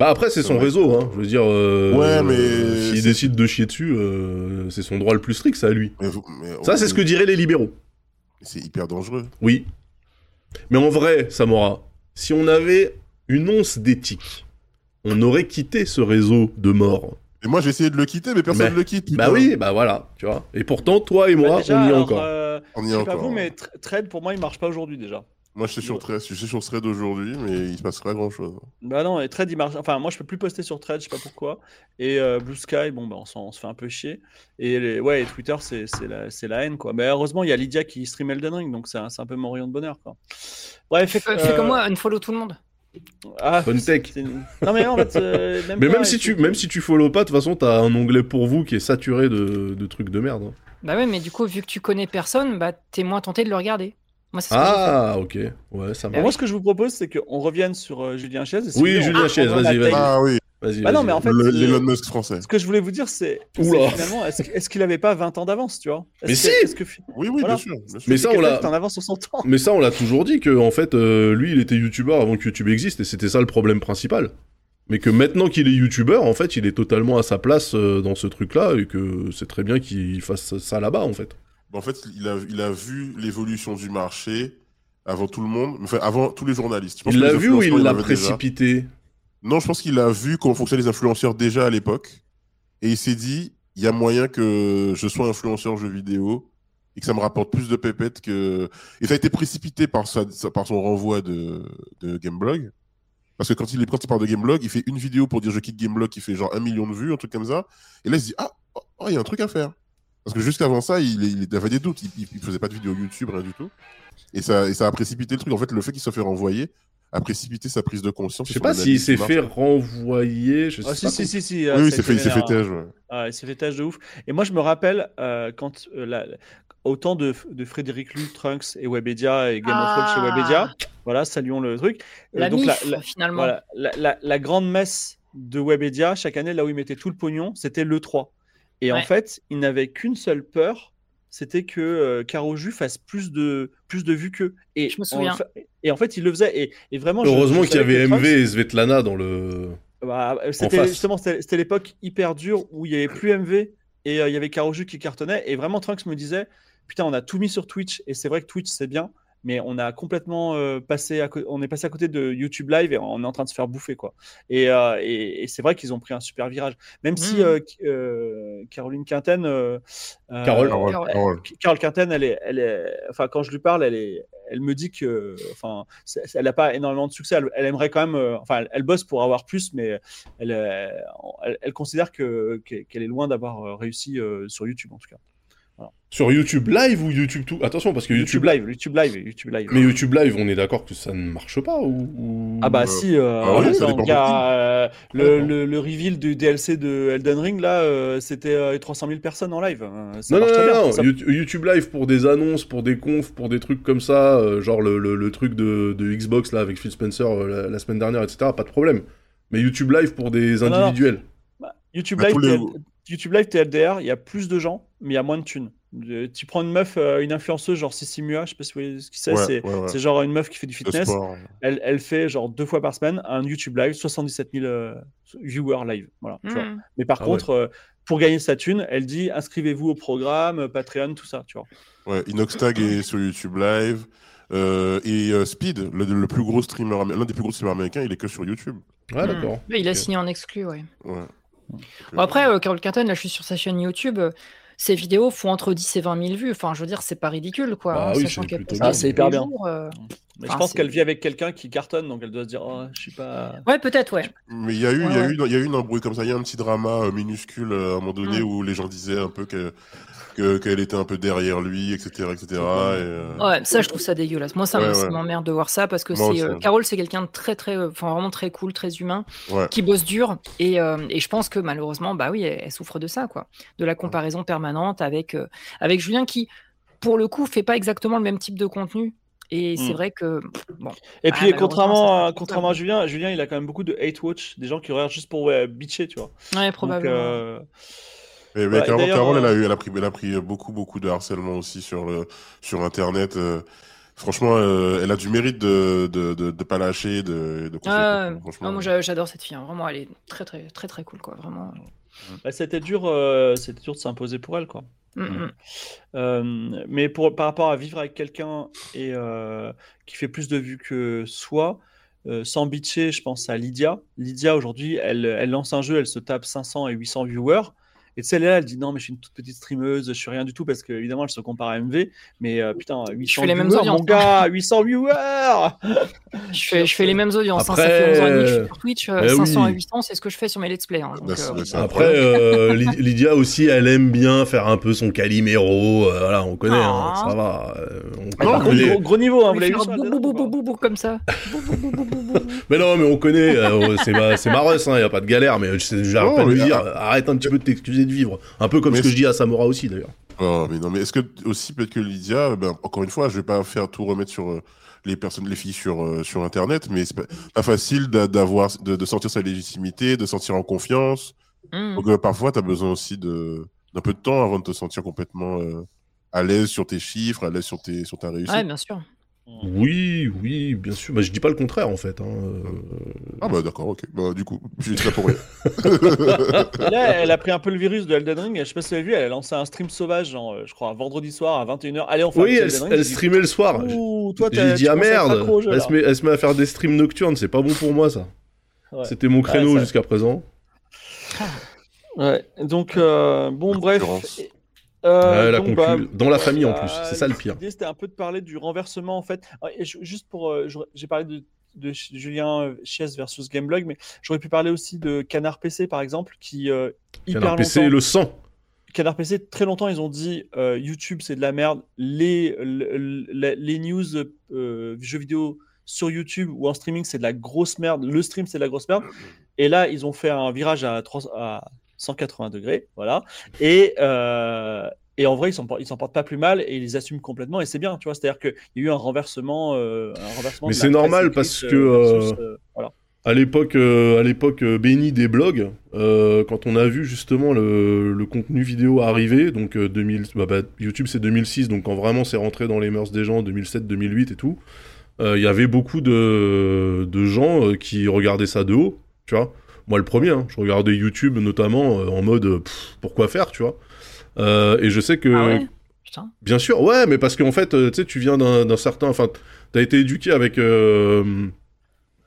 Bah après, c'est son
Ouais.
réseau, hein. Je veux dire, euh,
Ouais, mais
s'il décide de chier dessus, euh, c'est son droit le plus strict, ça, à lui.
mais vous- mais-
Ça, c'est ce que diraient les libéraux.
C'est hyper dangereux.
Oui. Mais en vrai, Samora, si on avait une once d'éthique, on aurait quitté ce réseau de morts.
Et moi, j'ai essayé de le quitter, mais personne ne le quitte.
Bah oui, bah voilà, tu vois. Et pourtant, toi et
Bah,
moi,
déjà,
on y est
alors,
encore.
euh,
On y est
sais pas
encore.
vous, mais Tra- Trade, pour moi, il marche pas aujourd'hui déjà.
Moi, je suis sur Thread, je suis sur Thread aujourd'hui, mais il se passe pas grand chose.
Bah non, et Trade, il marche. Enfin, moi, je peux plus poster sur Trade, je sais pas pourquoi. Et euh, Blue Sky, bon, bah, on, se fait un peu chier. Et les- ouais, et Twitter, c'est la, haine, quoi. Mais heureusement, il y a Lydia qui stream Elden Ring, donc c'est un, peu mon rayon de bonheur, quoi. Bref.
Fais, fais
euh,
comme moi, unfollow tout le monde.
ah,
Bonne tech.
Non, mais en fait, euh, même
Mais
pas,
même si tu même si tu follow pas, de toute façon, t'as un onglet pour vous qui est saturé de, de trucs de merde. hein.
Bah ouais, mais du coup, vu que tu connais personne, bah t'es moins tenté de le regarder. Moi, c'est ce.
Ah, ok. Ouais, ça
Bon,
marche.
moi, ce que je vous propose, c'est qu'on revienne sur euh, Julien et si
Oui, Julien
reprendra
vas-y, vas-y.
Ah oui.
Vas-y.
Bah non,
vas-y.
mais en fait,
L'Elon Musk français.
ce que je voulais vous dire, c'est finalement, est-ce qu'il avait pas 20 ans d'avance, tu vois?
Mais
que-
si
est-ce que,
Oui, oui,
Voilà.
bien sûr. bien sûr.
Mais ça, on l'a-
avance sur son temps.
Mais ça, on l'a toujours dit que en fait, euh, lui, il était youtubeur avant que YouTube existe, et c'était ça le problème principal. Mais que maintenant qu'il est youtubeur, en fait, il est totalement à sa place euh, dans ce truc-là, et que c'est très bien qu'il fasse ça là-bas, en fait.
Bah, En fait, il a, il a vu l'évolution du marché avant tout le monde, enfin avant tous les journalistes. Je pense
Il l'a vu ou il l'a
déjà.
précipité?
Non, je pense qu'il a vu comment fonctionnaient les influenceurs déjà à l'époque. Et il s'est dit, il y a moyen que je sois influenceur jeux vidéo et que ça me rapporte plus de pépettes que. Et ça a été précipité par, sa, par son renvoi de, de Gameblog. Parce que quand il est quand il parle de Gameblog, il fait une vidéo pour dire je quitte Gameblog qui fait genre un million de vues, un truc comme ça. Et là, il se dit, ah, oh, oh, il y a un truc à faire. Parce que jusqu'avant ça, il, il avait des doutes. Il, il, il faisait pas de vidéo YouTube, rien du tout. Et ça, et ça a précipité le truc. En fait, le fait qu'il se fait renvoyer a précipité sa prise de conscience.
Je sais pas s'il s'est fait renvoyer. Je sais
Ah,
pas
si, si, si, si.
Oui, oui, il s'est fait, têche. ouais.
Ah, il s'est fait tâche de ouf. Et moi, je me rappelle, euh, quand euh, la- autant de, de Frédéric Lu, Trunks et Webedia et Game of Thrones chez
Ah.
Webedia, voilà, saluons le truc. Euh,
La
donc,
MIF,
la, la-
finalement.
voilà, la, la- la grande messe de Webedia, chaque année, là où ils mettaient tout le pognon, c'était l'E3. Et en fait, ils n'avaient qu'une seule peur, c'était que euh, Caro Jus fasse plus de, plus de vues qu'eux. Et,
Je me
en
souviens.
fa- et en fait, il le faisait. Et, et vraiment,
Heureusement qu'il y avait MV et Svetlana dans le.
bah, c'était
face.
justement c'était c'était l'époque hyper dure où il y avait plus MV et euh, il y avait Karoju qui cartonnait et vraiment Trunks me disait putain on a tout mis sur Twitch et c'est vrai que Twitch c'est bien mais on a complètement euh, passé à on est passé à côté de YouTube Live et on est en train de se faire bouffer quoi et, euh, et, et c'est vrai qu'ils ont pris un super virage même si
Mhm.
euh, euh, Caroline Quinten
Carole.
Carole,
Carole.
Carole.
Carole Quinten, elle est, elle est, enfin, quand je lui parle, elle est, elle me dit que, enfin, elle n'a pas énormément de succès. Elle, elle aimerait quand même, euh, enfin, elle, elle bosse pour avoir plus, mais elle, elle, elle considère que qu'elle est loin d'avoir réussi euh, sur YouTube en tout cas.
Sur YouTube Live ou YouTube tout? Attention, parce que
YouTube,
YouTube,
Live, YouTube Live, YouTube Live.
Mais YouTube Live, on est d'accord que ça ne marche pas ou. ou-
Ah bah
Euh,
si, euh,
ah
gars, euh, le, le, le reveal du DLC de Elden Ring là, euh, c'était euh, 300 000 personnes en live. euh, ça
Non, non, non,
bien.
non,
Ça-
You- YouTube Live pour des annonces, pour des confs, pour des trucs comme ça, euh, genre le, le- le truc de, de Xbox là avec Phil Spencer euh, la, la semaine dernière, etc. Pas de problème. Mais YouTube Live pour des
non, non.
individuels.
Bah, YouTube,
Bah,
Live,
tous les-
YouTube Live, TLDR, il y a plus de gens, mais il y a moins de thunes. Tu prends une meuf, euh, une influenceuse, genre Sissi Mua, je sais pas si vous voyez ce que c'est,
Ouais,
c'est
ouais, ouais.
c'est genre une meuf qui fait du fitness. Elle, elle fait genre deux fois par semaine un YouTube Live, 77 000 euh, viewers live. Voilà, tu vois.
Mhm.
Mais par
Ah
contre, euh, pour gagner sa thune, elle dit inscrivez-vous au programme, Patreon, tout ça, tu vois.
Ouais, Inoxtag est sur YouTube Live. euh, et euh, Speed, le, le plus gros streamer, l'un des plus gros streamers américains, il est que sur YouTube.
Ouais,
Mhm.
d'accord.
Il a signé en exclu, ouais.
Ouais.
Bon, après, euh, Carole Quinton, là, je suis sur sa chaîne YouTube. euh, ses vidéos font entre 10 et 20 000 vues. Enfin, je veux dire, c'est pas ridicule, quoi.
Bah
hein,
oui,
sachant
c'est
Ah, c'est hyper bien.
jours, euh.
Mais
Enfin,
je pense qu'elle vit avec quelqu'un qui cartonne, donc elle doit se dire oh, je suis pas.
Ouais, peut-être, ouais.
Mais il y a eu, il y a
Ouais,
eu, il y a eu une embrouille comme ça. Il y a un petit drama minuscule à un moment donné
Mm.
où les gens disaient un peu que que- qu'elle était un peu derrière lui, etc., etc. Et, euh,
Ouais, ça, je trouve ça dégueulasse. Moi, ça
Ouais,
me-
ouais.
m'emmerde de voir ça parce que c'est euh, Carole, c'est quelqu'un de très, très, euh, enfin, vraiment très cool, très humain,
Ouais.
qui bosse dur. Et, euh, et je pense que malheureusement, bah oui, elle, elle souffre de ça, quoi. De la comparaison permanente avec, euh, avec Julien qui, pour le coup, fait pas exactement le même type de contenu. Et c'est
Mm.
vrai que, bon,
Et
Ah,
puis,
malheureusement,
contrairement, à,
c'est
contrairement à. Julien, Julien, il a quand même beaucoup de hate watch, des gens qui regardent juste pour ouais, bitcher, tu vois.
ouais,
Donc,
probablement.
euh,
Et, mais
d'ailleurs,
Carole, elle, a
euh,
eu, elle, a pris, elle a pris beaucoup, beaucoup de harcèlement aussi sur, le, sur Internet. euh, franchement, euh, elle a du mérite de de, de, de pas lâcher, de.
Ah,
franchement.
ah, moi, j'a- j'adore cette fille. hein. Vraiment, elle est très, très, très, très cool, quoi. Vraiment.
bah, c'était dur, euh, c'était dur de s'imposer pour elle, quoi.
Mm, mm.
Euh, mais pour, par rapport à vivre avec quelqu'un et euh, qui fait plus de vues que soi, euh, sans bitcher, je pense à Lydia. Lydia, aujourd'hui, elle, elle lance un jeu, elle se tape 500 et 800 viewers. Et tu sais, là, elle dit non, mais je suis une toute petite streameuse, je suis rien du tout parce qu'évidemment, elle se compare à MV. Mais euh, putain, 800
fais les mêmes audiences,
mon gars, 800 viewers
Je fais, je fais les mêmes audiences. hein. Ça
Après,
fait 11 ans et demi que je suis sur Twitch. euh,
eh
500 à
oui.
800, c'est ce que je fais sur mes let's play. hein. Donc,
Bah,
euh,
bah,
Après, euh, Ly- Lydia aussi, elle aime bien faire un peu son Calimero. euh, voilà, on connaît, hein,
Ah.
ça va. euh, on
Ah,
connaît.
par contre, gros, gros niveau, hein, vous l'avez vu
bou, comme ça. Bou, bou, bou, bou, bou, bou.
Mais non, mais on connaît, euh, c'est ma, c'est ma rush, hein, y a pas de galère, mais je
Non,
de
mais
lui dire,
ah.
arrête un petit peu de t'excuser de vivre. Un peu comme
Mais
ce que je dis à Samora aussi, d'ailleurs.
Oh, mais non, mais est-ce que aussi peut-être que Lydia, ben, encore une fois, je vais pas faire tout remettre sur euh, les personnes, les filles sur euh, sur Internet, mais c'est pas, pas facile d'a- d'avoir, de, de sentir sa légitimité, de sentir en confiance.
Hmm.
Donc euh, parfois, tu as besoin aussi de d'un peu de temps avant de te sentir complètement euh, à l'aise sur tes chiffres, à l'aise sur tes sur ta réussite.
Ouais, bien sûr.
Oui, oui, bien sûr. Bah, je dis pas le contraire en fait. hein, euh.
Ah bah d'accord, ok. Bah du coup, je suis là pour rien.
Là, elle a pris un peu le virus de Elden Ring. Je sais pas si vous avez vu, elle a lancé un stream sauvage, genre, euh, je crois, un vendredi soir à 21h. Allez, on fait un
Oui,
petit
elle,
Ring.
elle
J'ai dit,
streamait le soir.
Ouh, toi,
J'ai
t'as-
dit ah merde,
jeu,
elle se, met, elle se met à faire des streams nocturnes, c'est pas bon pour moi ça.
Ouais.
C'était mon créneau
ça-
jusqu'à présent.
Ouais, donc, euh, bon, bref. Euh,
la
bah,
Dans la famille en
voilà,
plus, c'est ça le pire.
L'idée, c'était un peu de parler du renversement, en fait. Juste pour. euh, J'ai parlé de, Julien euh, Chies versus Gameblog, mais j'aurais pu parler aussi de Canard PC, par exemple, qui. euh, hyper
Canard PC
longtemps-
le sang.
Canard PC, très longtemps, ils ont dit euh, YouTube, c'est de la merde. Les, le- le- les news euh, jeux vidéo sur YouTube ou en streaming, c'est de la grosse merde. Le stream, c'est de la grosse merde. Et là, ils ont fait un virage à, 3, à 180 degrés. Voilà. Et, euh, et en vrai, ils s'en portent pas plus mal et ils les assument complètement. Et c'est bien, tu vois. C'est-à-dire qu'il y a eu un renversement. euh, un renversement
Mais c'est normal parce
euh,
que,
versus, voilà.
À l'époque, à l'époque bénie des blogs, quand on a vu justement le, le contenu vidéo arriver, donc 2000, bah, bah, YouTube c'est 2006, donc quand vraiment c'est rentré dans les mœurs des gens, 2007, 2008 et tout, il y avait beaucoup de, de gens qui regardaient ça de haut, tu vois. Moi le premier, hein, je regardais YouTube notamment euh, en mode euh, pff, pourquoi faire, tu vois. Euh, et je sais que
Ah ouais? Putain.
Bien sûr, ouais, mais parce qu'en fait, tu sais, tu viens d'un certain. Enfin, t'as été éduqué avec.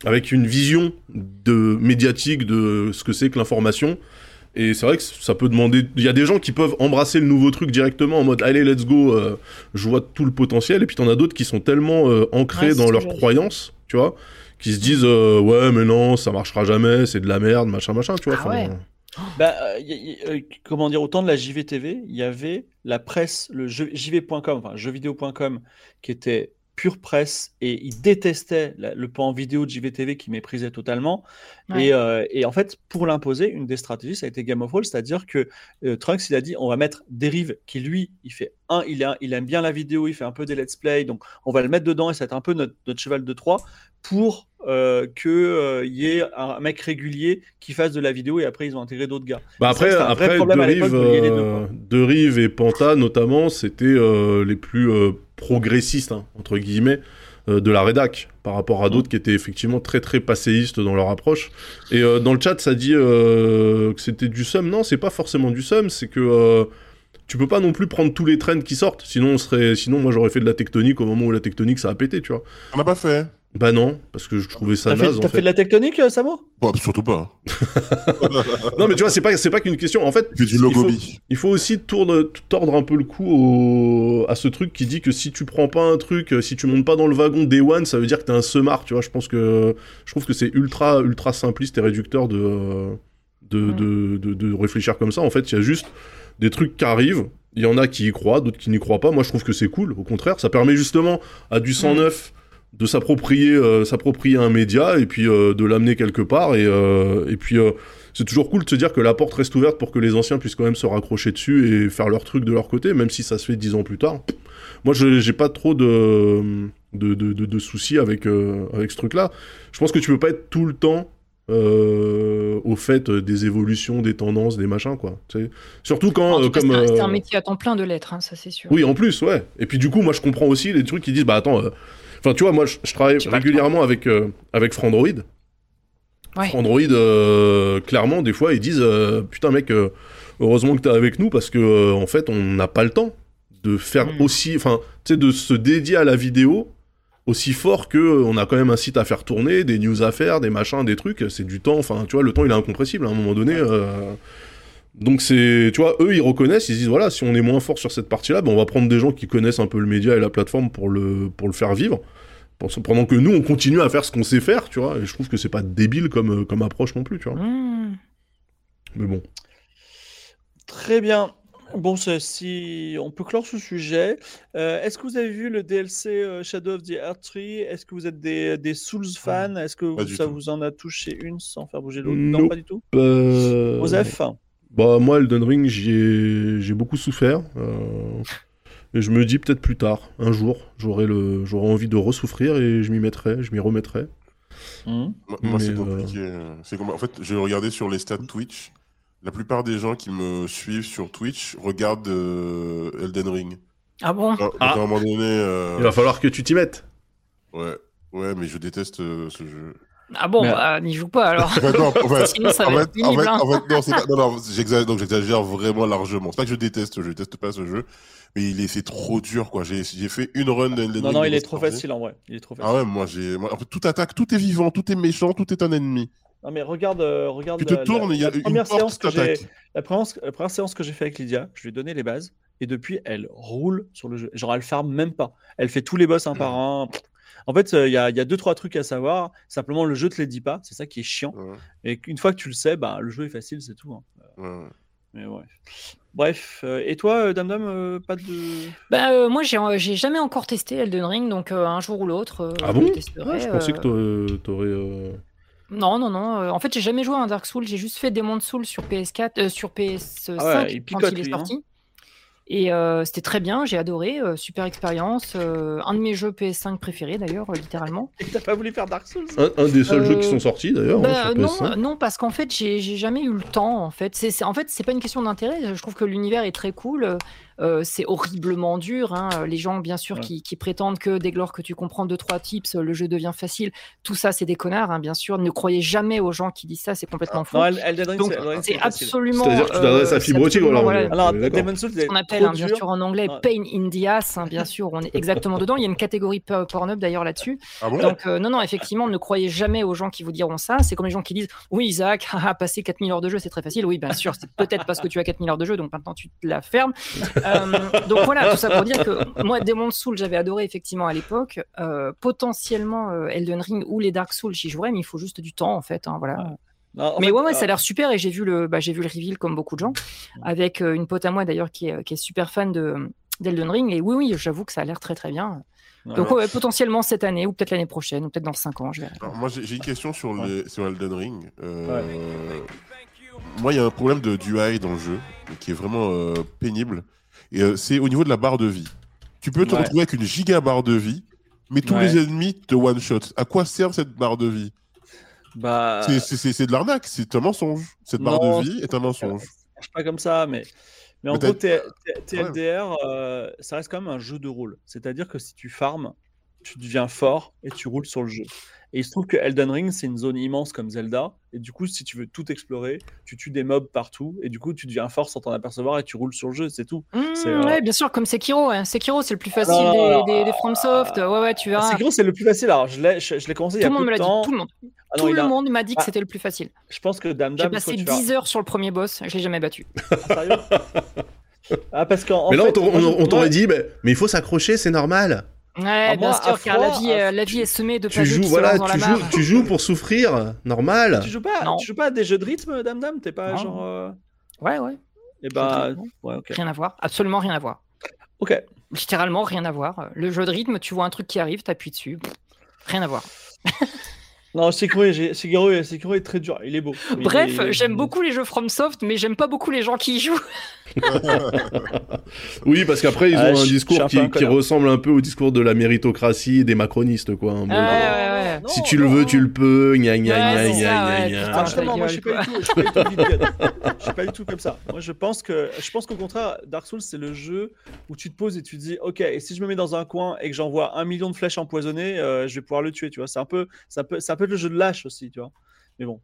avec une vision de médiatique de ce que c'est que l'information. Et c'est vrai que ça peut demander. Il y a des gens qui peuvent embrasser le nouveau truc directement en mode allez, let's go, euh, je vois tout le potentiel. Et puis t'en as d'autres qui sont tellement euh, ancrés
Ouais,
dans leurs croyances, tu vois, qui se disent euh, ouais, mais non, ça marchera jamais, c'est de la merde, machin, machin, tu vois.
Ah
enfin,
ouais.
Bah, euh, y- y- euh, comment dire, au temps de la JVTV, il y avait la presse, le JV.com, enfin jeuxvideo.com, qui était pure presse et ils détestaient la- le pan vidéo de JVTV qui méprisait totalement.
Ouais.
Et, euh, et en fait, pour l'imposer, une des stratégies, ça a été Game of Thrones, c'est-à-dire que euh, Trunks, il a dit on va mettre Derive, qui lui, il fait un, il, a- il aime bien la vidéo, il fait un peu des let's play, donc on va le mettre dedans et ça va être un peu notre, notre cheval de Troie pour euh, qu'il y ait un mec régulier qui fasse de la vidéo et après ils ont intégré d'autres gars.
Bah après, après Derive,
de
euh, et Panta notamment, c'était euh, les plus progressistes hein, entre guillemets euh, de la rédac par rapport à d'autres qui étaient effectivement très très passéistes dans leur approche. Et euh, dans le chat, ça dit euh, que c'était du sum. Non, c'est pas forcément du sum, c'est que euh, tu peux pas non plus prendre tous les trends qui sortent. Sinon, on serait, sinon moi j'aurais fait de la tectonique au moment où la tectonique ça a pété, tu vois.
On n'a pas fait.
Bah non, parce que je trouvais ça
T'as fait,
naze
t'as fait
fait.
de la tectonique, euh, Samo?
Bon, surtout pas.
Non mais tu vois, c'est pas c'est pas qu'une question. En fait,
du
il faut-
logobi.
Il faut aussi tourne- tordre un peu le cou au- à ce truc qui dit que si tu prends pas un truc, euh, si tu montes pas dans le wagon Day One, ça veut dire que t'es un semard, tu vois. Je pense que je trouve que c'est ultra ultra simpliste et réducteur de de, de, de, de réfléchir comme ça. En fait, il y a juste des trucs qui arrivent. Il y en a qui y croient, d'autres qui n'y croient pas. Moi, je trouve que c'est cool. Au contraire, ça permet justement à du 109 de s'approprier euh, s'approprier un média et puis euh, de l'amener quelque part et, euh, et puis c'est toujours cool de se dire que la porte reste ouverte pour que les anciens puissent quand même se raccrocher dessus et faire leur truc de leur côté, même si ça se fait dix ans plus tard. Moi, je j'ai pas trop de, de, de, de- de soucis avec, avec ce truc-là. Je pense que tu peux pas être tout le temps au fait des évolutions, des tendances, des machins, quoi. Tu sais. Surtout quand,
cas,
comme...
c'est un- métier à temps plein de l'être, hein, ça c'est sûr.
oui, en plus, ouais. Et puis du coup, moi, je comprends aussi les trucs qui disent, bah attends, enfin, tu vois, moi, je, je travaille régulièrement avec euh, avec Frandroid.
Ouais.
Frandroid, euh, clairement, des fois, ils disent, euh, putain, mec, euh, heureusement que t'es avec nous parce que en fait, on n'a pas le temps de faire
Mm.
aussi, enfin, tu sais, de se dédier à la vidéo aussi fort que on a quand même un site à faire tourner, des news à faire, des machins, des trucs. C'est du temps. Enfin, tu vois, le temps, il est incompressible à un moment donné. Donc c'est, tu vois, eux ils reconnaissent, ils se disent voilà, si on est moins fort sur cette partie-là, ben on va prendre des gens qui connaissent un peu le média et la plateforme pour le pour le faire vivre. Pour- Pendant que nous on continue à faire ce qu'on sait faire, tu vois. Et je trouve que c'est pas débile comme euh, comme approche non plus, tu vois.
Mmh.
Mais bon.
Très bien. Bon, si on peut clore ce sujet. Euh, Est-ce que vous avez vu le DLC euh, Shadow of the Earth Tree Est-ce que vous êtes des, des Souls fans? Est-ce que vous- ça
tout.
vous en a touché une sans faire bouger l'autre? Non, pas du tout.
Euh...
Joseph
Bah, moi, Elden Ring, j'y ai- j'ai beaucoup souffert. euh, Et je me dis peut-être plus tard, un jour, j'aurai le... j'aurai envie de ressouffrir et je m'y mettrai, je m'y remettrai.
Mhm.
Moi, moi, c'est
euh,
compliqué. C'est comme... En fait, j'ai regardé sur les stats Twitch. La plupart des gens qui me suivent sur Twitch regardent euh, Elden Ring.
Ah bon?
Ah.
à un moment donné, euh,
Il va falloir que tu t'y mettes.
ouais, ouais, mais je déteste euh, ce jeu.
Ah bon,
Mais-
bah, n'y joue pas alors.
En fait, non, en fait,
Sinon, ça
en
va
fait,
être pénible.
en fait,
hein.
en fait, non, pas, non, non, j'exagère, donc j'exagère vraiment largement. C'est pas que je déteste je déteste pas ce jeu, mais il est, c'est trop dur, quoi. J'ai, j'ai fait une run d'Elden
Non, non, il
de
est trop facile en vrai. Il est trop facile.
Ah ouais, moi j'ai, moi, en fait, tout attaque, tout est vivant, tout est méchant, tout est un ennemi.
Non, mais regarde, euh, regarde
Tu te
la,
tournes, il y a une
première
porte,
séance que la première, la première séance que j'ai fait avec Lydia, je lui ai donné les bases et depuis elle roule sur le jeu. Genre elle farme même pas. Elle fait tous les boss un par un. En fait, euh, il y, a, il y a deux trois trucs à savoir. Simplement, le jeu te les dit pas. C'est ça qui est chiant. Et une fois que tu le sais, bah, le jeu est facile, c'est tout. hein.
ouais.
Mais ouais. Bref. euh, et toi, euh, Dame Dame, euh, pas de.
Bah, euh, moi, j'ai j'ai jamais encore testé Elden Ring, donc euh, un jour ou l'autre. euh,
Ah
je
bon?
le testerai,
Ah, je pensais que
euh,
t'aurais. euh,
Non, non, non. euh, en fait, j'ai jamais joué à un Dark Souls. J'ai juste fait Demon Souls sur PS4, euh, sur PS5
Ah ouais, il
quand il est
lui, hein.
Et euh, c'était très bien, j'ai adoré, euh, super expérience. euh, un de mes jeux PS5 préférés d'ailleurs, euh, littéralement.
Et t'as pas voulu faire Dark Souls
Un, un des seuls
Euh,
jeux qui sont sortis d'ailleurs. hein,
Bah, non,
PS5.
non, parce qu'en fait, j'ai jamais eu le temps. En fait, c'est c'est- en fait, c'est pas une question d'intérêt. Je trouve que l'univers est très cool. Euh, c'est horriblement dur. hein. Les gens, bien sûr,
Ouais.
qui, qui prétendent que dès lors que tu comprends deux trois tips, le jeu devient facile. Tout ça, c'est des connards, hein, bien sûr. Ne croyez jamais aux gens qui disent ça. C'est complètement faux.
Non, El- Elden Ring,
Donc,
c'est-
absolument.
C'est-à-dire que tu
euh,
t'adresses à optique,
absolument,
voilà,
voilà,
on-
Alors,
on.
Demon's Souls,
ce qu'on appelle,
trop
hein, bien
dur.
sûr en anglais, pain in the ass, hein, bien sûr, on est exactement dedans. Il y a une catégorie por- Pornhub d'ailleurs là-dessus.
Ah bon?
Donc, euh, non, non, effectivement, ne croyez jamais aux gens qui vous diront ça. C'est comme les gens qui disent Oui, Isaac, haha, passer 4000 heures de jeu, c'est très facile. Oui, bien sûr, c'est peut-être parce que tu as 4000 heures de jeu, donc maintenant tu te la fermes. Euh, donc voilà, tout ça pour dire que moi, Demon's Souls, j'avais adoré effectivement à l'époque. Euh, potentiellement euh, Elden Ring ou les Dark Souls, j'y jouerais, mais il faut juste du temps en fait. hein, voilà.
Non,
Mais
fait,
ouais, ouais,
euh,
ça a l'air super et j'ai vu le, bah, j'ai vu le reveal comme beaucoup de gens, avec euh, une pote à moi d'ailleurs qui est, qui est super fan de d'Elden Ring et oui, oui, j'avoue que ça a l'air très très bien.
ouais.
Donc ouais, potentiellement cette année ou peut-être l'année prochaine ou peut-être dans 5 ans, je verrai.
Alors, moi, j'ai une question sur, les, sur Elden Ring. Euh, Moi, il y a un problème de d'UI dans le jeu qui est vraiment euh, pénible. Et euh, c'est au niveau de la barre de vie. Tu peux te
Ouais.
retrouver avec une giga barre de vie, mais tous
Ouais.
les ennemis te one-shot. À quoi sert cette barre de vie?
Bah,
C'est- de l'arnaque, c'est un mensonge. Cette barre de vie est un mensonge.
ça marche pas comme ça, mais, mais en gros, TLDR, euh, ça reste quand même un jeu de rôle. C'est-à-dire que si tu farmes, tu deviens fort et tu roules sur le jeu. Et il se trouve que Elden Ring, c'est une zone immense comme Zelda. Et du coup, si tu veux tout explorer, tu tues des mobs partout. Et du coup, tu deviens fort sans t'en apercevoir et tu roules sur le jeu, c'est tout.
Mmh,
C'est, euh,
Ouais, bien sûr, comme Sekiro. Hein. Sekiro, c'est le plus facile
non,
des,
non,
des, FromSoft. Ouais, ouais, tu verras.
Sekiro, c'est le plus facile. Alors, je l'ai, je, je l'ai commencé il y
Tout
a
le monde
peu
me
de
l'a dit.
temps.
Tout le monde,
Ah non,
tout
il
le
a-
monde m'a dit que
Ah.
c'était le plus facile.
Je pense que Dame
J'ai passé
toi, tu vas-
10 heures sur le premier boss, je l'ai jamais battu.
Sérieux? Ah, parce qu'en en
Mais là,
fait,
on t'aurait- on on dit, mais il faut s'accrocher, c'est normal.
Ouais, bien sûr, car la vie,
à-
euh, la vie est semée de
Tu joues,
qui
voilà,
se lancent dans
tu
la
joues, tu joues pour souffrir, normal.
Tu joues pas,
Non.
tu joues pas à des jeux de rythme, Dame Dame T'es pas
Non.
genre. euh,
Ouais, ouais,
Eh bah,
rythme,
ouais, ok.
rien à voir. Absolument rien à voir.
Ok.
Littéralement rien à voir. Le jeu de rythme, tu vois un truc qui arrive, t'appuies dessus. Pff, Rien à voir.
Non, Sekiro, est- Sekiro est très dur. Il est beau. Il
Bref,
est-
j'aime beaucoup les jeux FromSoft, mais j'aime pas beaucoup les gens qui y jouent.
Oui, parce qu'après, ils ont
Ah,
un discours
un peu
qui,
un
ressemble un peu au discours de la méritocratie des macronistes, quoi.
Ouais, ouais.
Non,
si tu le
non,
veux, tu le peux, gna gna gna
c'est
gna
Ah, moi je suis
gueule,
pas du tout, je suis pas du tout. Je suis pas du tout comme ça. Moi je pense que je pense qu'au contraire Dark Souls c'est le jeu où tu te poses et tu te dis OK et si je me mets dans un coin et que j'envoie un million de flèches empoisonnées euh, je vais pouvoir le tuer tu vois c'est un peu ça peut ça peut être le jeu de lâche aussi tu vois mais bon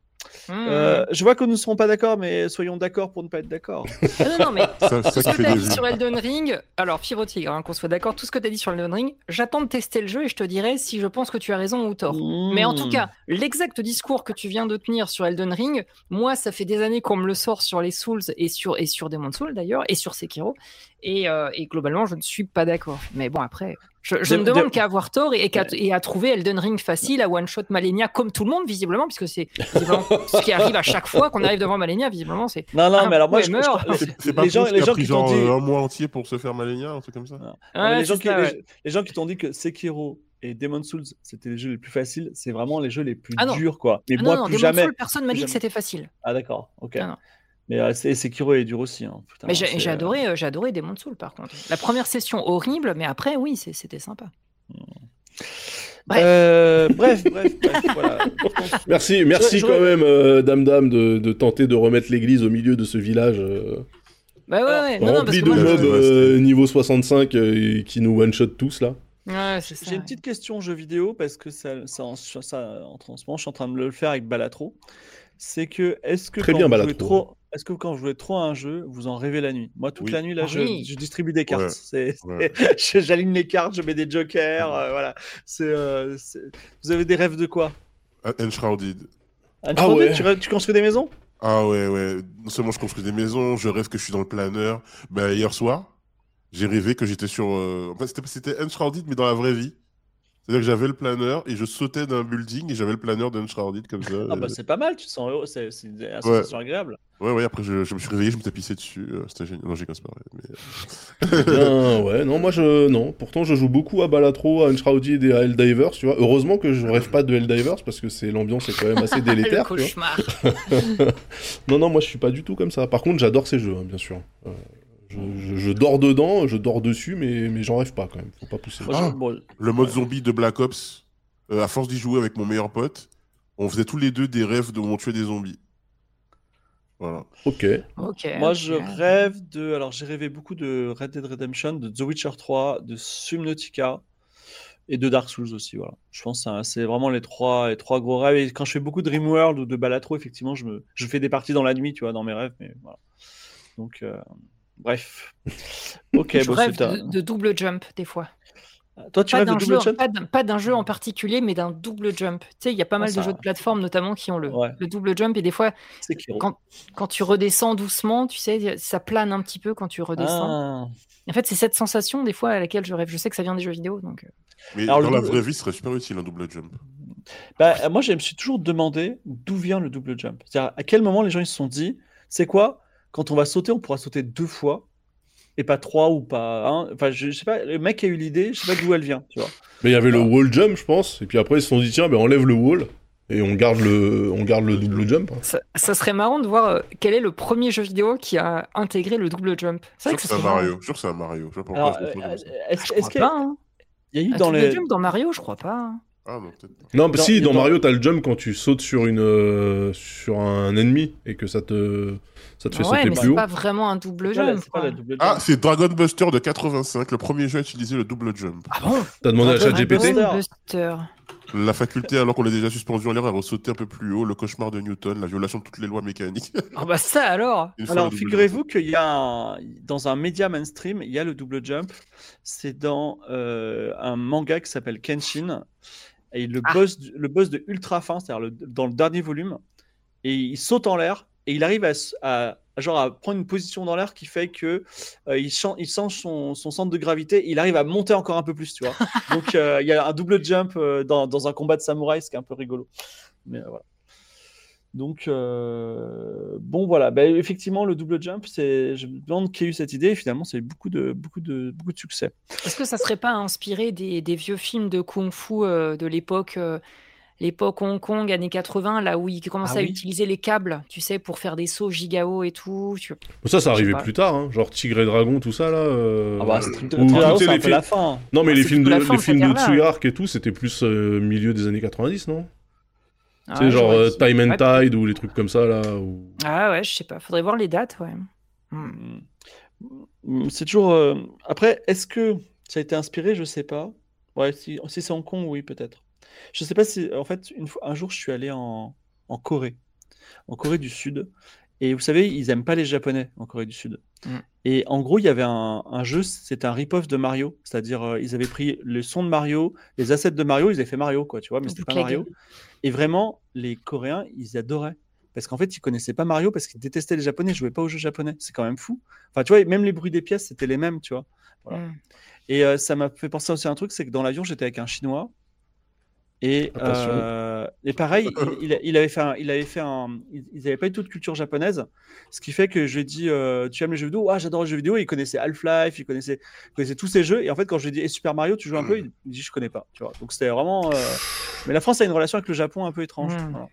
Mmh.
Euh, je vois que nous ne serons pas d'accord mais soyons d'accord pour ne pas être d'accord
Ah, non, non, mais
Ça- C'est
tout
ça
ce que t'as dit sur Elden Ring, alors Fibre Tigre, hein, qu'on soit d'accord, tout ce que t'as dit sur Elden Ring, j'attends de tester le jeu et je te dirai si je pense que tu as raison ou tort. Mais en tout cas, l'exact discours que tu viens de tenir sur Elden Ring, moi, ça fait des années qu'on me le sort sur les Souls et sur, et sur Demon's Souls d'ailleurs, et sur Sekiro. Et, euh, et globalement, je ne suis pas d'accord. Mais bon, après, je, je
Dem-
ne demande
dem-
qu'à avoir tort et, et qu'à- et à trouver Elden Ring facile, à one-shot Malenia, comme tout le monde, visiblement, puisque c'est ce qui arrive à chaque fois qu'on arrive devant Malenia, visiblement, c'est.
non non mais alors moi
ouais,
je, je-
C'est c'est pas
les gens les gens
pris
qui t'ont
genre
dit
euh, un mois entier pour se faire Malenia, un truc comme ça.
Ouais,
les, gens
c'est
qui,
ça,
les-
ouais.
les gens qui t'ont dit que Sekiro et Demon Souls c'était les jeux les plus faciles, c'est vraiment les jeux les plus
Ah
durs quoi. Mais
Ah
moi
non, non,
plus
Demon's
jamais.
Souls, personne m'a dit que
jamais.
c'était facile.
Ah d'accord, ok.
Ah non.
Mais euh, c'est- Sekiro est dur aussi. hein, putain,
Mais j'ai
euh,
adoré, euh, adoré Soul par contre. La première session horrible, mais après oui, c'était sympa. Bref.
euh, bref, bref, bref, voilà.
Merci, merci
je-
quand même, euh, Dame Dame, de, de tenter de remettre l'église au milieu de ce village euh,
Bah ouais,
Alors,
ouais. Non, non, parce
rempli de mobs
je-
euh, niveau 65 euh, qui nous one-shot tous là.
Ouais.
J'ai une petite question jeu vidéo parce que ça, ça, en- ça, en en ce moment, je suis en train de le faire avec Balatro. C'est que est-ce que
Très
quand
bien,
vous jouez
Balatro.
trop, est-ce que quand vous jouez trop à un jeu, vous en rêvez la nuit? Moi, toute
Oui.
la nuit là,
Ah
je,
oui.
je distribue des cartes.
Ouais. Ouais.
J'aligne les cartes, je mets des jokers. euh, voilà. Euh, Vous avez des rêves de quoi?
Ah, Enshrouded?
Uncharted,
ouais.
tu, construis des maisons?
Ah ouais, ouais. Non seulement je construis des maisons, je rêve que je suis dans le planeur. Bah, hier soir, j'ai rêvé que j'étais sur. euh, En fait, c'était- c'était Enshrouded, mais dans la vraie vie. C'est-à-dire que j'avais le planeur et je sautais d'un building et j'avais le planeur d'Enshrouded comme ça.
Ah bah
euh.
c'est pas mal, tu te sens heureux, c'est une association agréable.
Ouais, ouais, après je, je me suis réveillé, je me tapissais dessus. euh, C'était génial. Non, j'ai quand même pas rêvé, mais...
Bien, ouais, non, moi je. Non, pourtant je joue beaucoup à Balatro, à Enshrouded et à Helldivers, tu vois. Heureusement que je rêve pas de Helldivers parce que c'est l'ambiance est quand même assez
Le
délétère. vois.
cauchemar.
Non, non, moi je suis pas du tout comme ça. Par contre, j'adore ces jeux, hein, bien sûr. Euh, je, je- je dors dedans, je dors dessus, mais, mais j'en rêve pas quand même. Faut pas pousser.
Ah. Le mode zombie de Black Ops, euh, à force d'y jouer avec mon meilleur pote, on faisait tous les deux des rêves de où on tuait des zombies. Voilà.
Ok.
Ok.
Moi, je rêve de. Alors, j'ai rêvé beaucoup de Red Dead Redemption, de The Witcher 3, de Subnautica et de Dark Souls aussi. Voilà. Je pense que c'est vraiment les trois, les trois gros rêves. Et quand je fais beaucoup de Rimworld ou de Balatro, effectivement, je, me, je fais des parties dans la nuit, tu vois, dans mes rêves. Mais voilà. Donc, euh, bref. Ok,
je
bon,
rêve
un-
de, de double jump des fois.
Toi, tu
Pas
rêves de double
jeu,
jump?
pas d'un- jeu en particulier, mais d'un double jump. Tu sais, il y a pas
Ah,
mal
ça-
de jeux de plateforme notamment qui ont le,
Ouais.
le double jump et des fois, quand, quand tu redescends doucement, tu sais, ça plane un petit peu quand tu redescends.
Ah.
En fait, c'est cette sensation des fois à laquelle je rêve. Je sais que ça vient des jeux vidéo, donc. euh,
Mais
Alors, le
dans la
double-
vraie vie, ce serait super utile un double jump.
Bah, moi, je me suis toujours demandé d'où vient le double jump. C'est-à-dire, à quel moment les gens ils se sont dit, c'est quoi, quand on va sauter, on pourra sauter deux fois et pas trois ou pas un. Enfin, je, je sais pas, le mec a eu l'idée, je sais pas d'où elle vient, tu vois.
Mais il y avait le
Ah.
wall jump, je pense, et puis après ils se sont dit tiens, ben enlève le wall et on garde le, on garde le double jump.
Ça, ça serait marrant de voir euh, quel est le premier jeu vidéo qui a intégré le double jump. C'est que
c'est un. Mario. Je suis sûr que c'est un Mario. Je sais pas pourquoi
euh,
ça.
est-ce qu'il
pas.
Y a eu
Un
dans
double
les.
jump dans Mario, je crois pas. hein.
Ah non, peut-être pas.
Non, bah
Dans-
si, dans,
dans-
Mario, t'as le jump quand tu sautes sur une, euh, sur un ennemi et que ça te, ça te fait
ouais,
sauter
mais
plus
c'est
haut.
pas vraiment un double
C'est la-
jump.
c'est pas
quoi.
la double
Ah, c'est Dragon Buster de 85, le premier jeu à utiliser le double jump.
Ah bon?
T'as demandé à
Dragon
ChatGPT?
Buster.
Buster.
La faculté, alors qu'on est déjà suspendu en l'air, à ressauter un peu plus haut, le cauchemar de Newton, la violation de toutes les lois mécaniques.
Ah bah ça alors
Alors, figurez-vous qu'il y a un- dans un média mainstream, il y a le double jump. C'est dans euh, un manga qui s'appelle Kenshin. Et le,
Ah.
boss, le boss de Ultra Fin, c'est-à-dire dans le dernier volume, et il saute en l'air et il arrive à, genre à prendre une position dans l'air qui fait que euh, il, il change son, son centre de gravité. Et il arrive à monter encore un peu plus, tu vois. Donc euh, il y a un double jump euh, dans, dans un combat de samouraï, ce qui est un peu rigolo. Mais voilà. Donc, euh, bon, voilà. Ben, effectivement, le double jump, c'est. Je me demande qui a eu cette idée. Et finalement, c'est beaucoup de, beaucoup, de, beaucoup de succès.
Est-ce que ça serait pas inspiré des, des vieux films de kung-fu euh, de l'époque euh, l'époque Hong Kong, années 80, là où ils commençaient
Ah
à
oui.
utiliser les câbles, tu sais, pour faire des sauts gigao et tout. tu-
Ça, ça arrivait plus tard, hein. genre Tigre et Dragon, tout ça là. euh,
Ah bah, c'est drôle,
tous
c'est
les
un peu
films-
la fin.
Non, mais
Ah,
les films de,
la fin
les
de
films de
ère-là.
Tsugark et tout, c'était plus euh, milieu des années 90, non?
Ah
Tu sais, genre euh. Time and
Ouais.
Tide ou les trucs comme ça là. ou-
Ah ouais, je sais pas. Faudrait voir les dates, ouais. Hmm.
Mm, C'est toujours. euh, Après, est-ce que ça a été inspiré? Je sais pas. Ouais, si, si c'est Hong Kong, oui, peut-être. Je sais pas si. En fait, une fois, un jour, je suis allé en, en Corée, en Corée du Sud. Et vous savez, ils aiment pas les Japonais en Corée du Sud.
Mm.
Et en gros, il y avait un, un jeu, c'était un rip-off de Mario. C'est-à-dire, euh, ils avaient pris le son de Mario, les assets de Mario, ils avaient fait Mario, quoi, tu vois, mais c'était pas. Mario. Et vraiment, les Coréens, ils adoraient. Parce qu'en fait, ils connaissaient pas Mario parce qu'ils détestaient les Japonais, ils jouaient pas aux jeux japonais. C'est quand même fou. Enfin, tu vois, même les bruits des pièces, c'était les mêmes, tu vois. Voilà.
Hmm.
Et euh, ça m'a fait penser aussi à un truc, c'est que dans l'avion, j'étais avec un Chinois. Et, euh, et pareil, il, il- il avait fait un, il avait fait un, ils ils avaient pas du tout de culture japonaise, ce qui fait que je lui ai dit, euh, tu aimes les jeux vidéo? Ah, j'adore les jeux vidéo. Et il connaissait Half-Life, il connaissait, il connaissait tous ces jeux. Et en fait, quand je lui ai dit, et Super Mario, tu joues un peu? Il me dit, je connais pas. Tu vois. Donc c'était vraiment. euh, Mais la France a une relation avec le Japon un peu étrange.
Mm.
Voilà.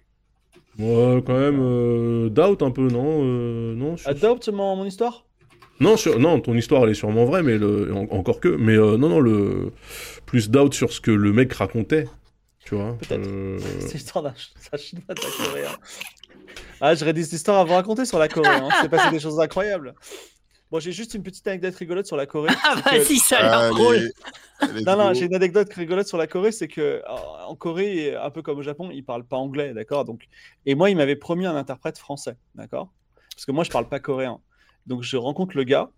Ouais, quand même, euh, doubt un peu, non euh, Non, je-
Adopte mon, mon histoire?
Non, sur- non, ton histoire elle est sûrement vraie, mais le... en- encore que. Mais euh, non, non, le plus doubt sur ce que le mec racontait. Tu vois
Peut-être.
euh,
C'est l'histoire d'un ch- d'un chinois de la Corée. hein. Ah, j'aurais des histoires à vous raconter sur la Corée. Hein. C'est passé des choses incroyables. Bon, j'ai juste une petite anecdote rigolote sur la Corée.
Ah,
que-
vas-y, ça a l'air drôle.
Allez,
Non, non, j'ai une anecdote rigolote sur la Corée, c'est que en en Corée, un peu comme au Japon, ils parlent pas anglais, d'accord? Donc, et moi, il m'avait promis un interprète français, d'accord? Parce que moi, je parle pas coréen. Donc, je rencontre le gars,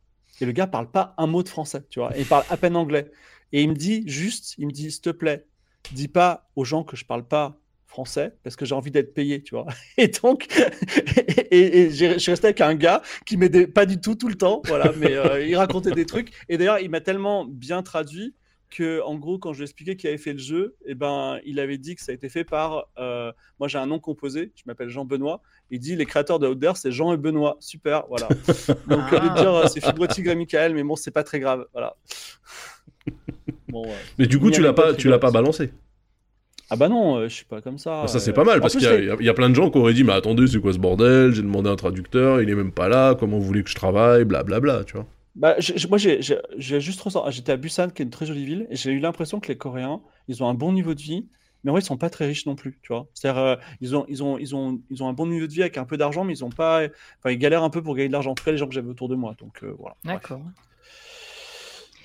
et le gars parle pas un mot de français, tu vois, et il parle à peine anglais. Et il me dit juste, il me dit, s'il te plaît, dis pas aux gens que je parle pas français parce que j'ai envie d'être payé, tu vois. Et donc, et, je suis resté avec un gars qui m'aidait pas du tout tout le temps, voilà, mais euh, il racontait des trucs. Et d'ailleurs, il m'a tellement bien traduit que, en gros, quand je lui ai expliqué qui avait fait le jeu, et ben, il avait dit que ça a été fait par. euh, moi, j'ai un nom composé, je m'appelle Jean Benoît. Il dit les créateurs de Outer, c'est Jean et Benoît. Super, voilà. Donc, au lieu de dire euh, c'est et Michael, mais bon, c'est pas très grave, voilà. Bon.
Mais du coup, tu l'as pas, tu l'as pas balancé.
Ah bah non, euh, je suis pas comme ça.
Bah, ça, c'est
euh.
pas mal,
En
parce qu'il y, a- y plein de gens qui auraient dit Mais attendez, c'est quoi ce bordel? J'ai demandé un traducteur, il est même pas là, comment vous voulez que je travaille? Blablabla, tu vois.
Bah, moi, j'ai juste ressenti. J'étais à Busan, qui est une très jolie ville, et j'ai eu l'impression que les Coréens, ils ont un bon niveau de vie, mais en vrai, ils sont pas très riches non plus, tu vois. C'est-à-dire, euh, ils ont, ils ont, ils ont, ils ont un bon niveau de vie avec un peu d'argent, mais ils ont pas. Enfin, ils galèrent un peu pour gagner de l'argent. En tout cas, les gens que j'avais autour de moi. Donc euh, voilà.
D'accord.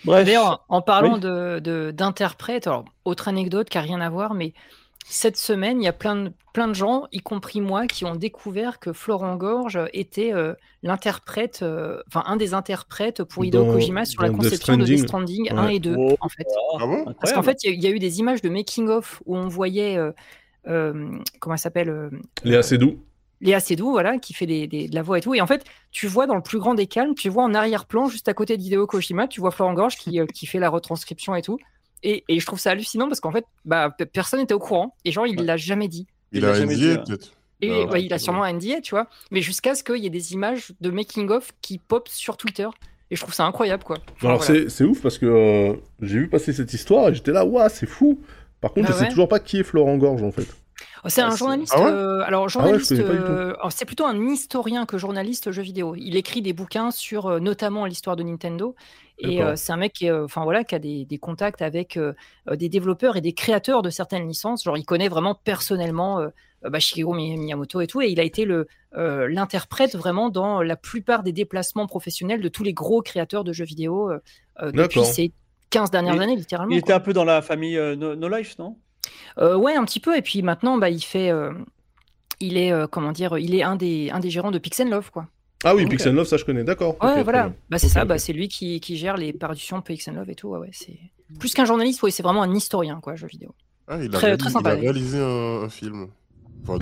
Bref.
D'ailleurs, en parlant
Oui.
de de- d'interprètes, alors autre anecdote qui a rien à voir, mais cette semaine, il y a plein de, plein de gens, y compris moi, qui ont découvert que Florent Gorge était euh, l'interprète, euh, enfin un des interprètes pour Hideo
Dans-
Kojima sur la conception de Death
Stranding.
Stranding 1
Ouais.
et 2,
Oh.
en fait.
Ah bon?
Parce qu'en fait, il y, a- il y a eu des images de making-of où on voyait, euh, euh, comment elle s'appelle euh,
Léa Seydoux.
Léa Seydoux, voilà, qui fait de la voix et tout. Et en fait, tu vois dans le plus grand des calmes, tu vois en arrière-plan, juste à côté d'Hideo Kojima, tu vois Florent Gorge qui, euh, qui fait la retranscription et tout. Et, et je trouve ça hallucinant parce qu'en fait, bah, pe- personne n'était au courant. Et genre, il
Ouais.
l'a jamais dit.
Il
Il
a
jamais
NDA
dit,
peut-être.
Et
Ah,
bah, il a sûrement un NDA, tu vois. Mais jusqu'à ce qu'il y ait des images de making-of qui pop sur Twitter. Et je trouve ça incroyable, quoi. Enfin,
Alors
voilà.
c'est ouf parce que euh, j'ai vu passer cette histoire et j'étais là, waouh, c'est fou. Par contre,
Ah
je sais toujours pas qui est Florent Gorge en fait.
Oh, C'est
Ah,
un journaliste.
Ah ouais?
euh, alors,
je
journaliste. euh, c'est plutôt un historien que journaliste jeux vidéo. Il écrit des bouquins sur euh, notamment l'histoire de Nintendo. Et euh, c'est un mec qui, est, euh, enfin voilà, qui a des, des contacts avec des développeurs et des créateurs de certaines licences. Genre, il connaît vraiment personnellement bah, Shigeru Mi- Miyamoto et tout. Et il a été le euh, l'interprète vraiment dans la plupart des déplacements professionnels de tous les gros créateurs de jeux vidéo depuis ces 15 dernières
Il-
années, littéralement.
Il
quoi.
était un peu dans la famille euh, no, No Life, non?
Euh, ouais, un petit peu. Et puis maintenant, bah, il fait, euh, il est, euh, comment dire, il est un des, un des gérants de Pixel Love, quoi.
Ah oui,
Ok.
Pixel Love, ça je connais, d'accord.
Ouais, voilà. Bah, c'est ça.
ok.
Bah, c'est lui qui, qui gère les parutions Pixel Love et tout. Ouais, ouais, c'est plus qu'un journaliste. Oui, c'est vraiment un historien, quoi, jeu vidéo.
Ah, il a,
Très-
réalisé,
très
il
sympa,
a
d'ailleurs.
réalisé un, un film. Enfin.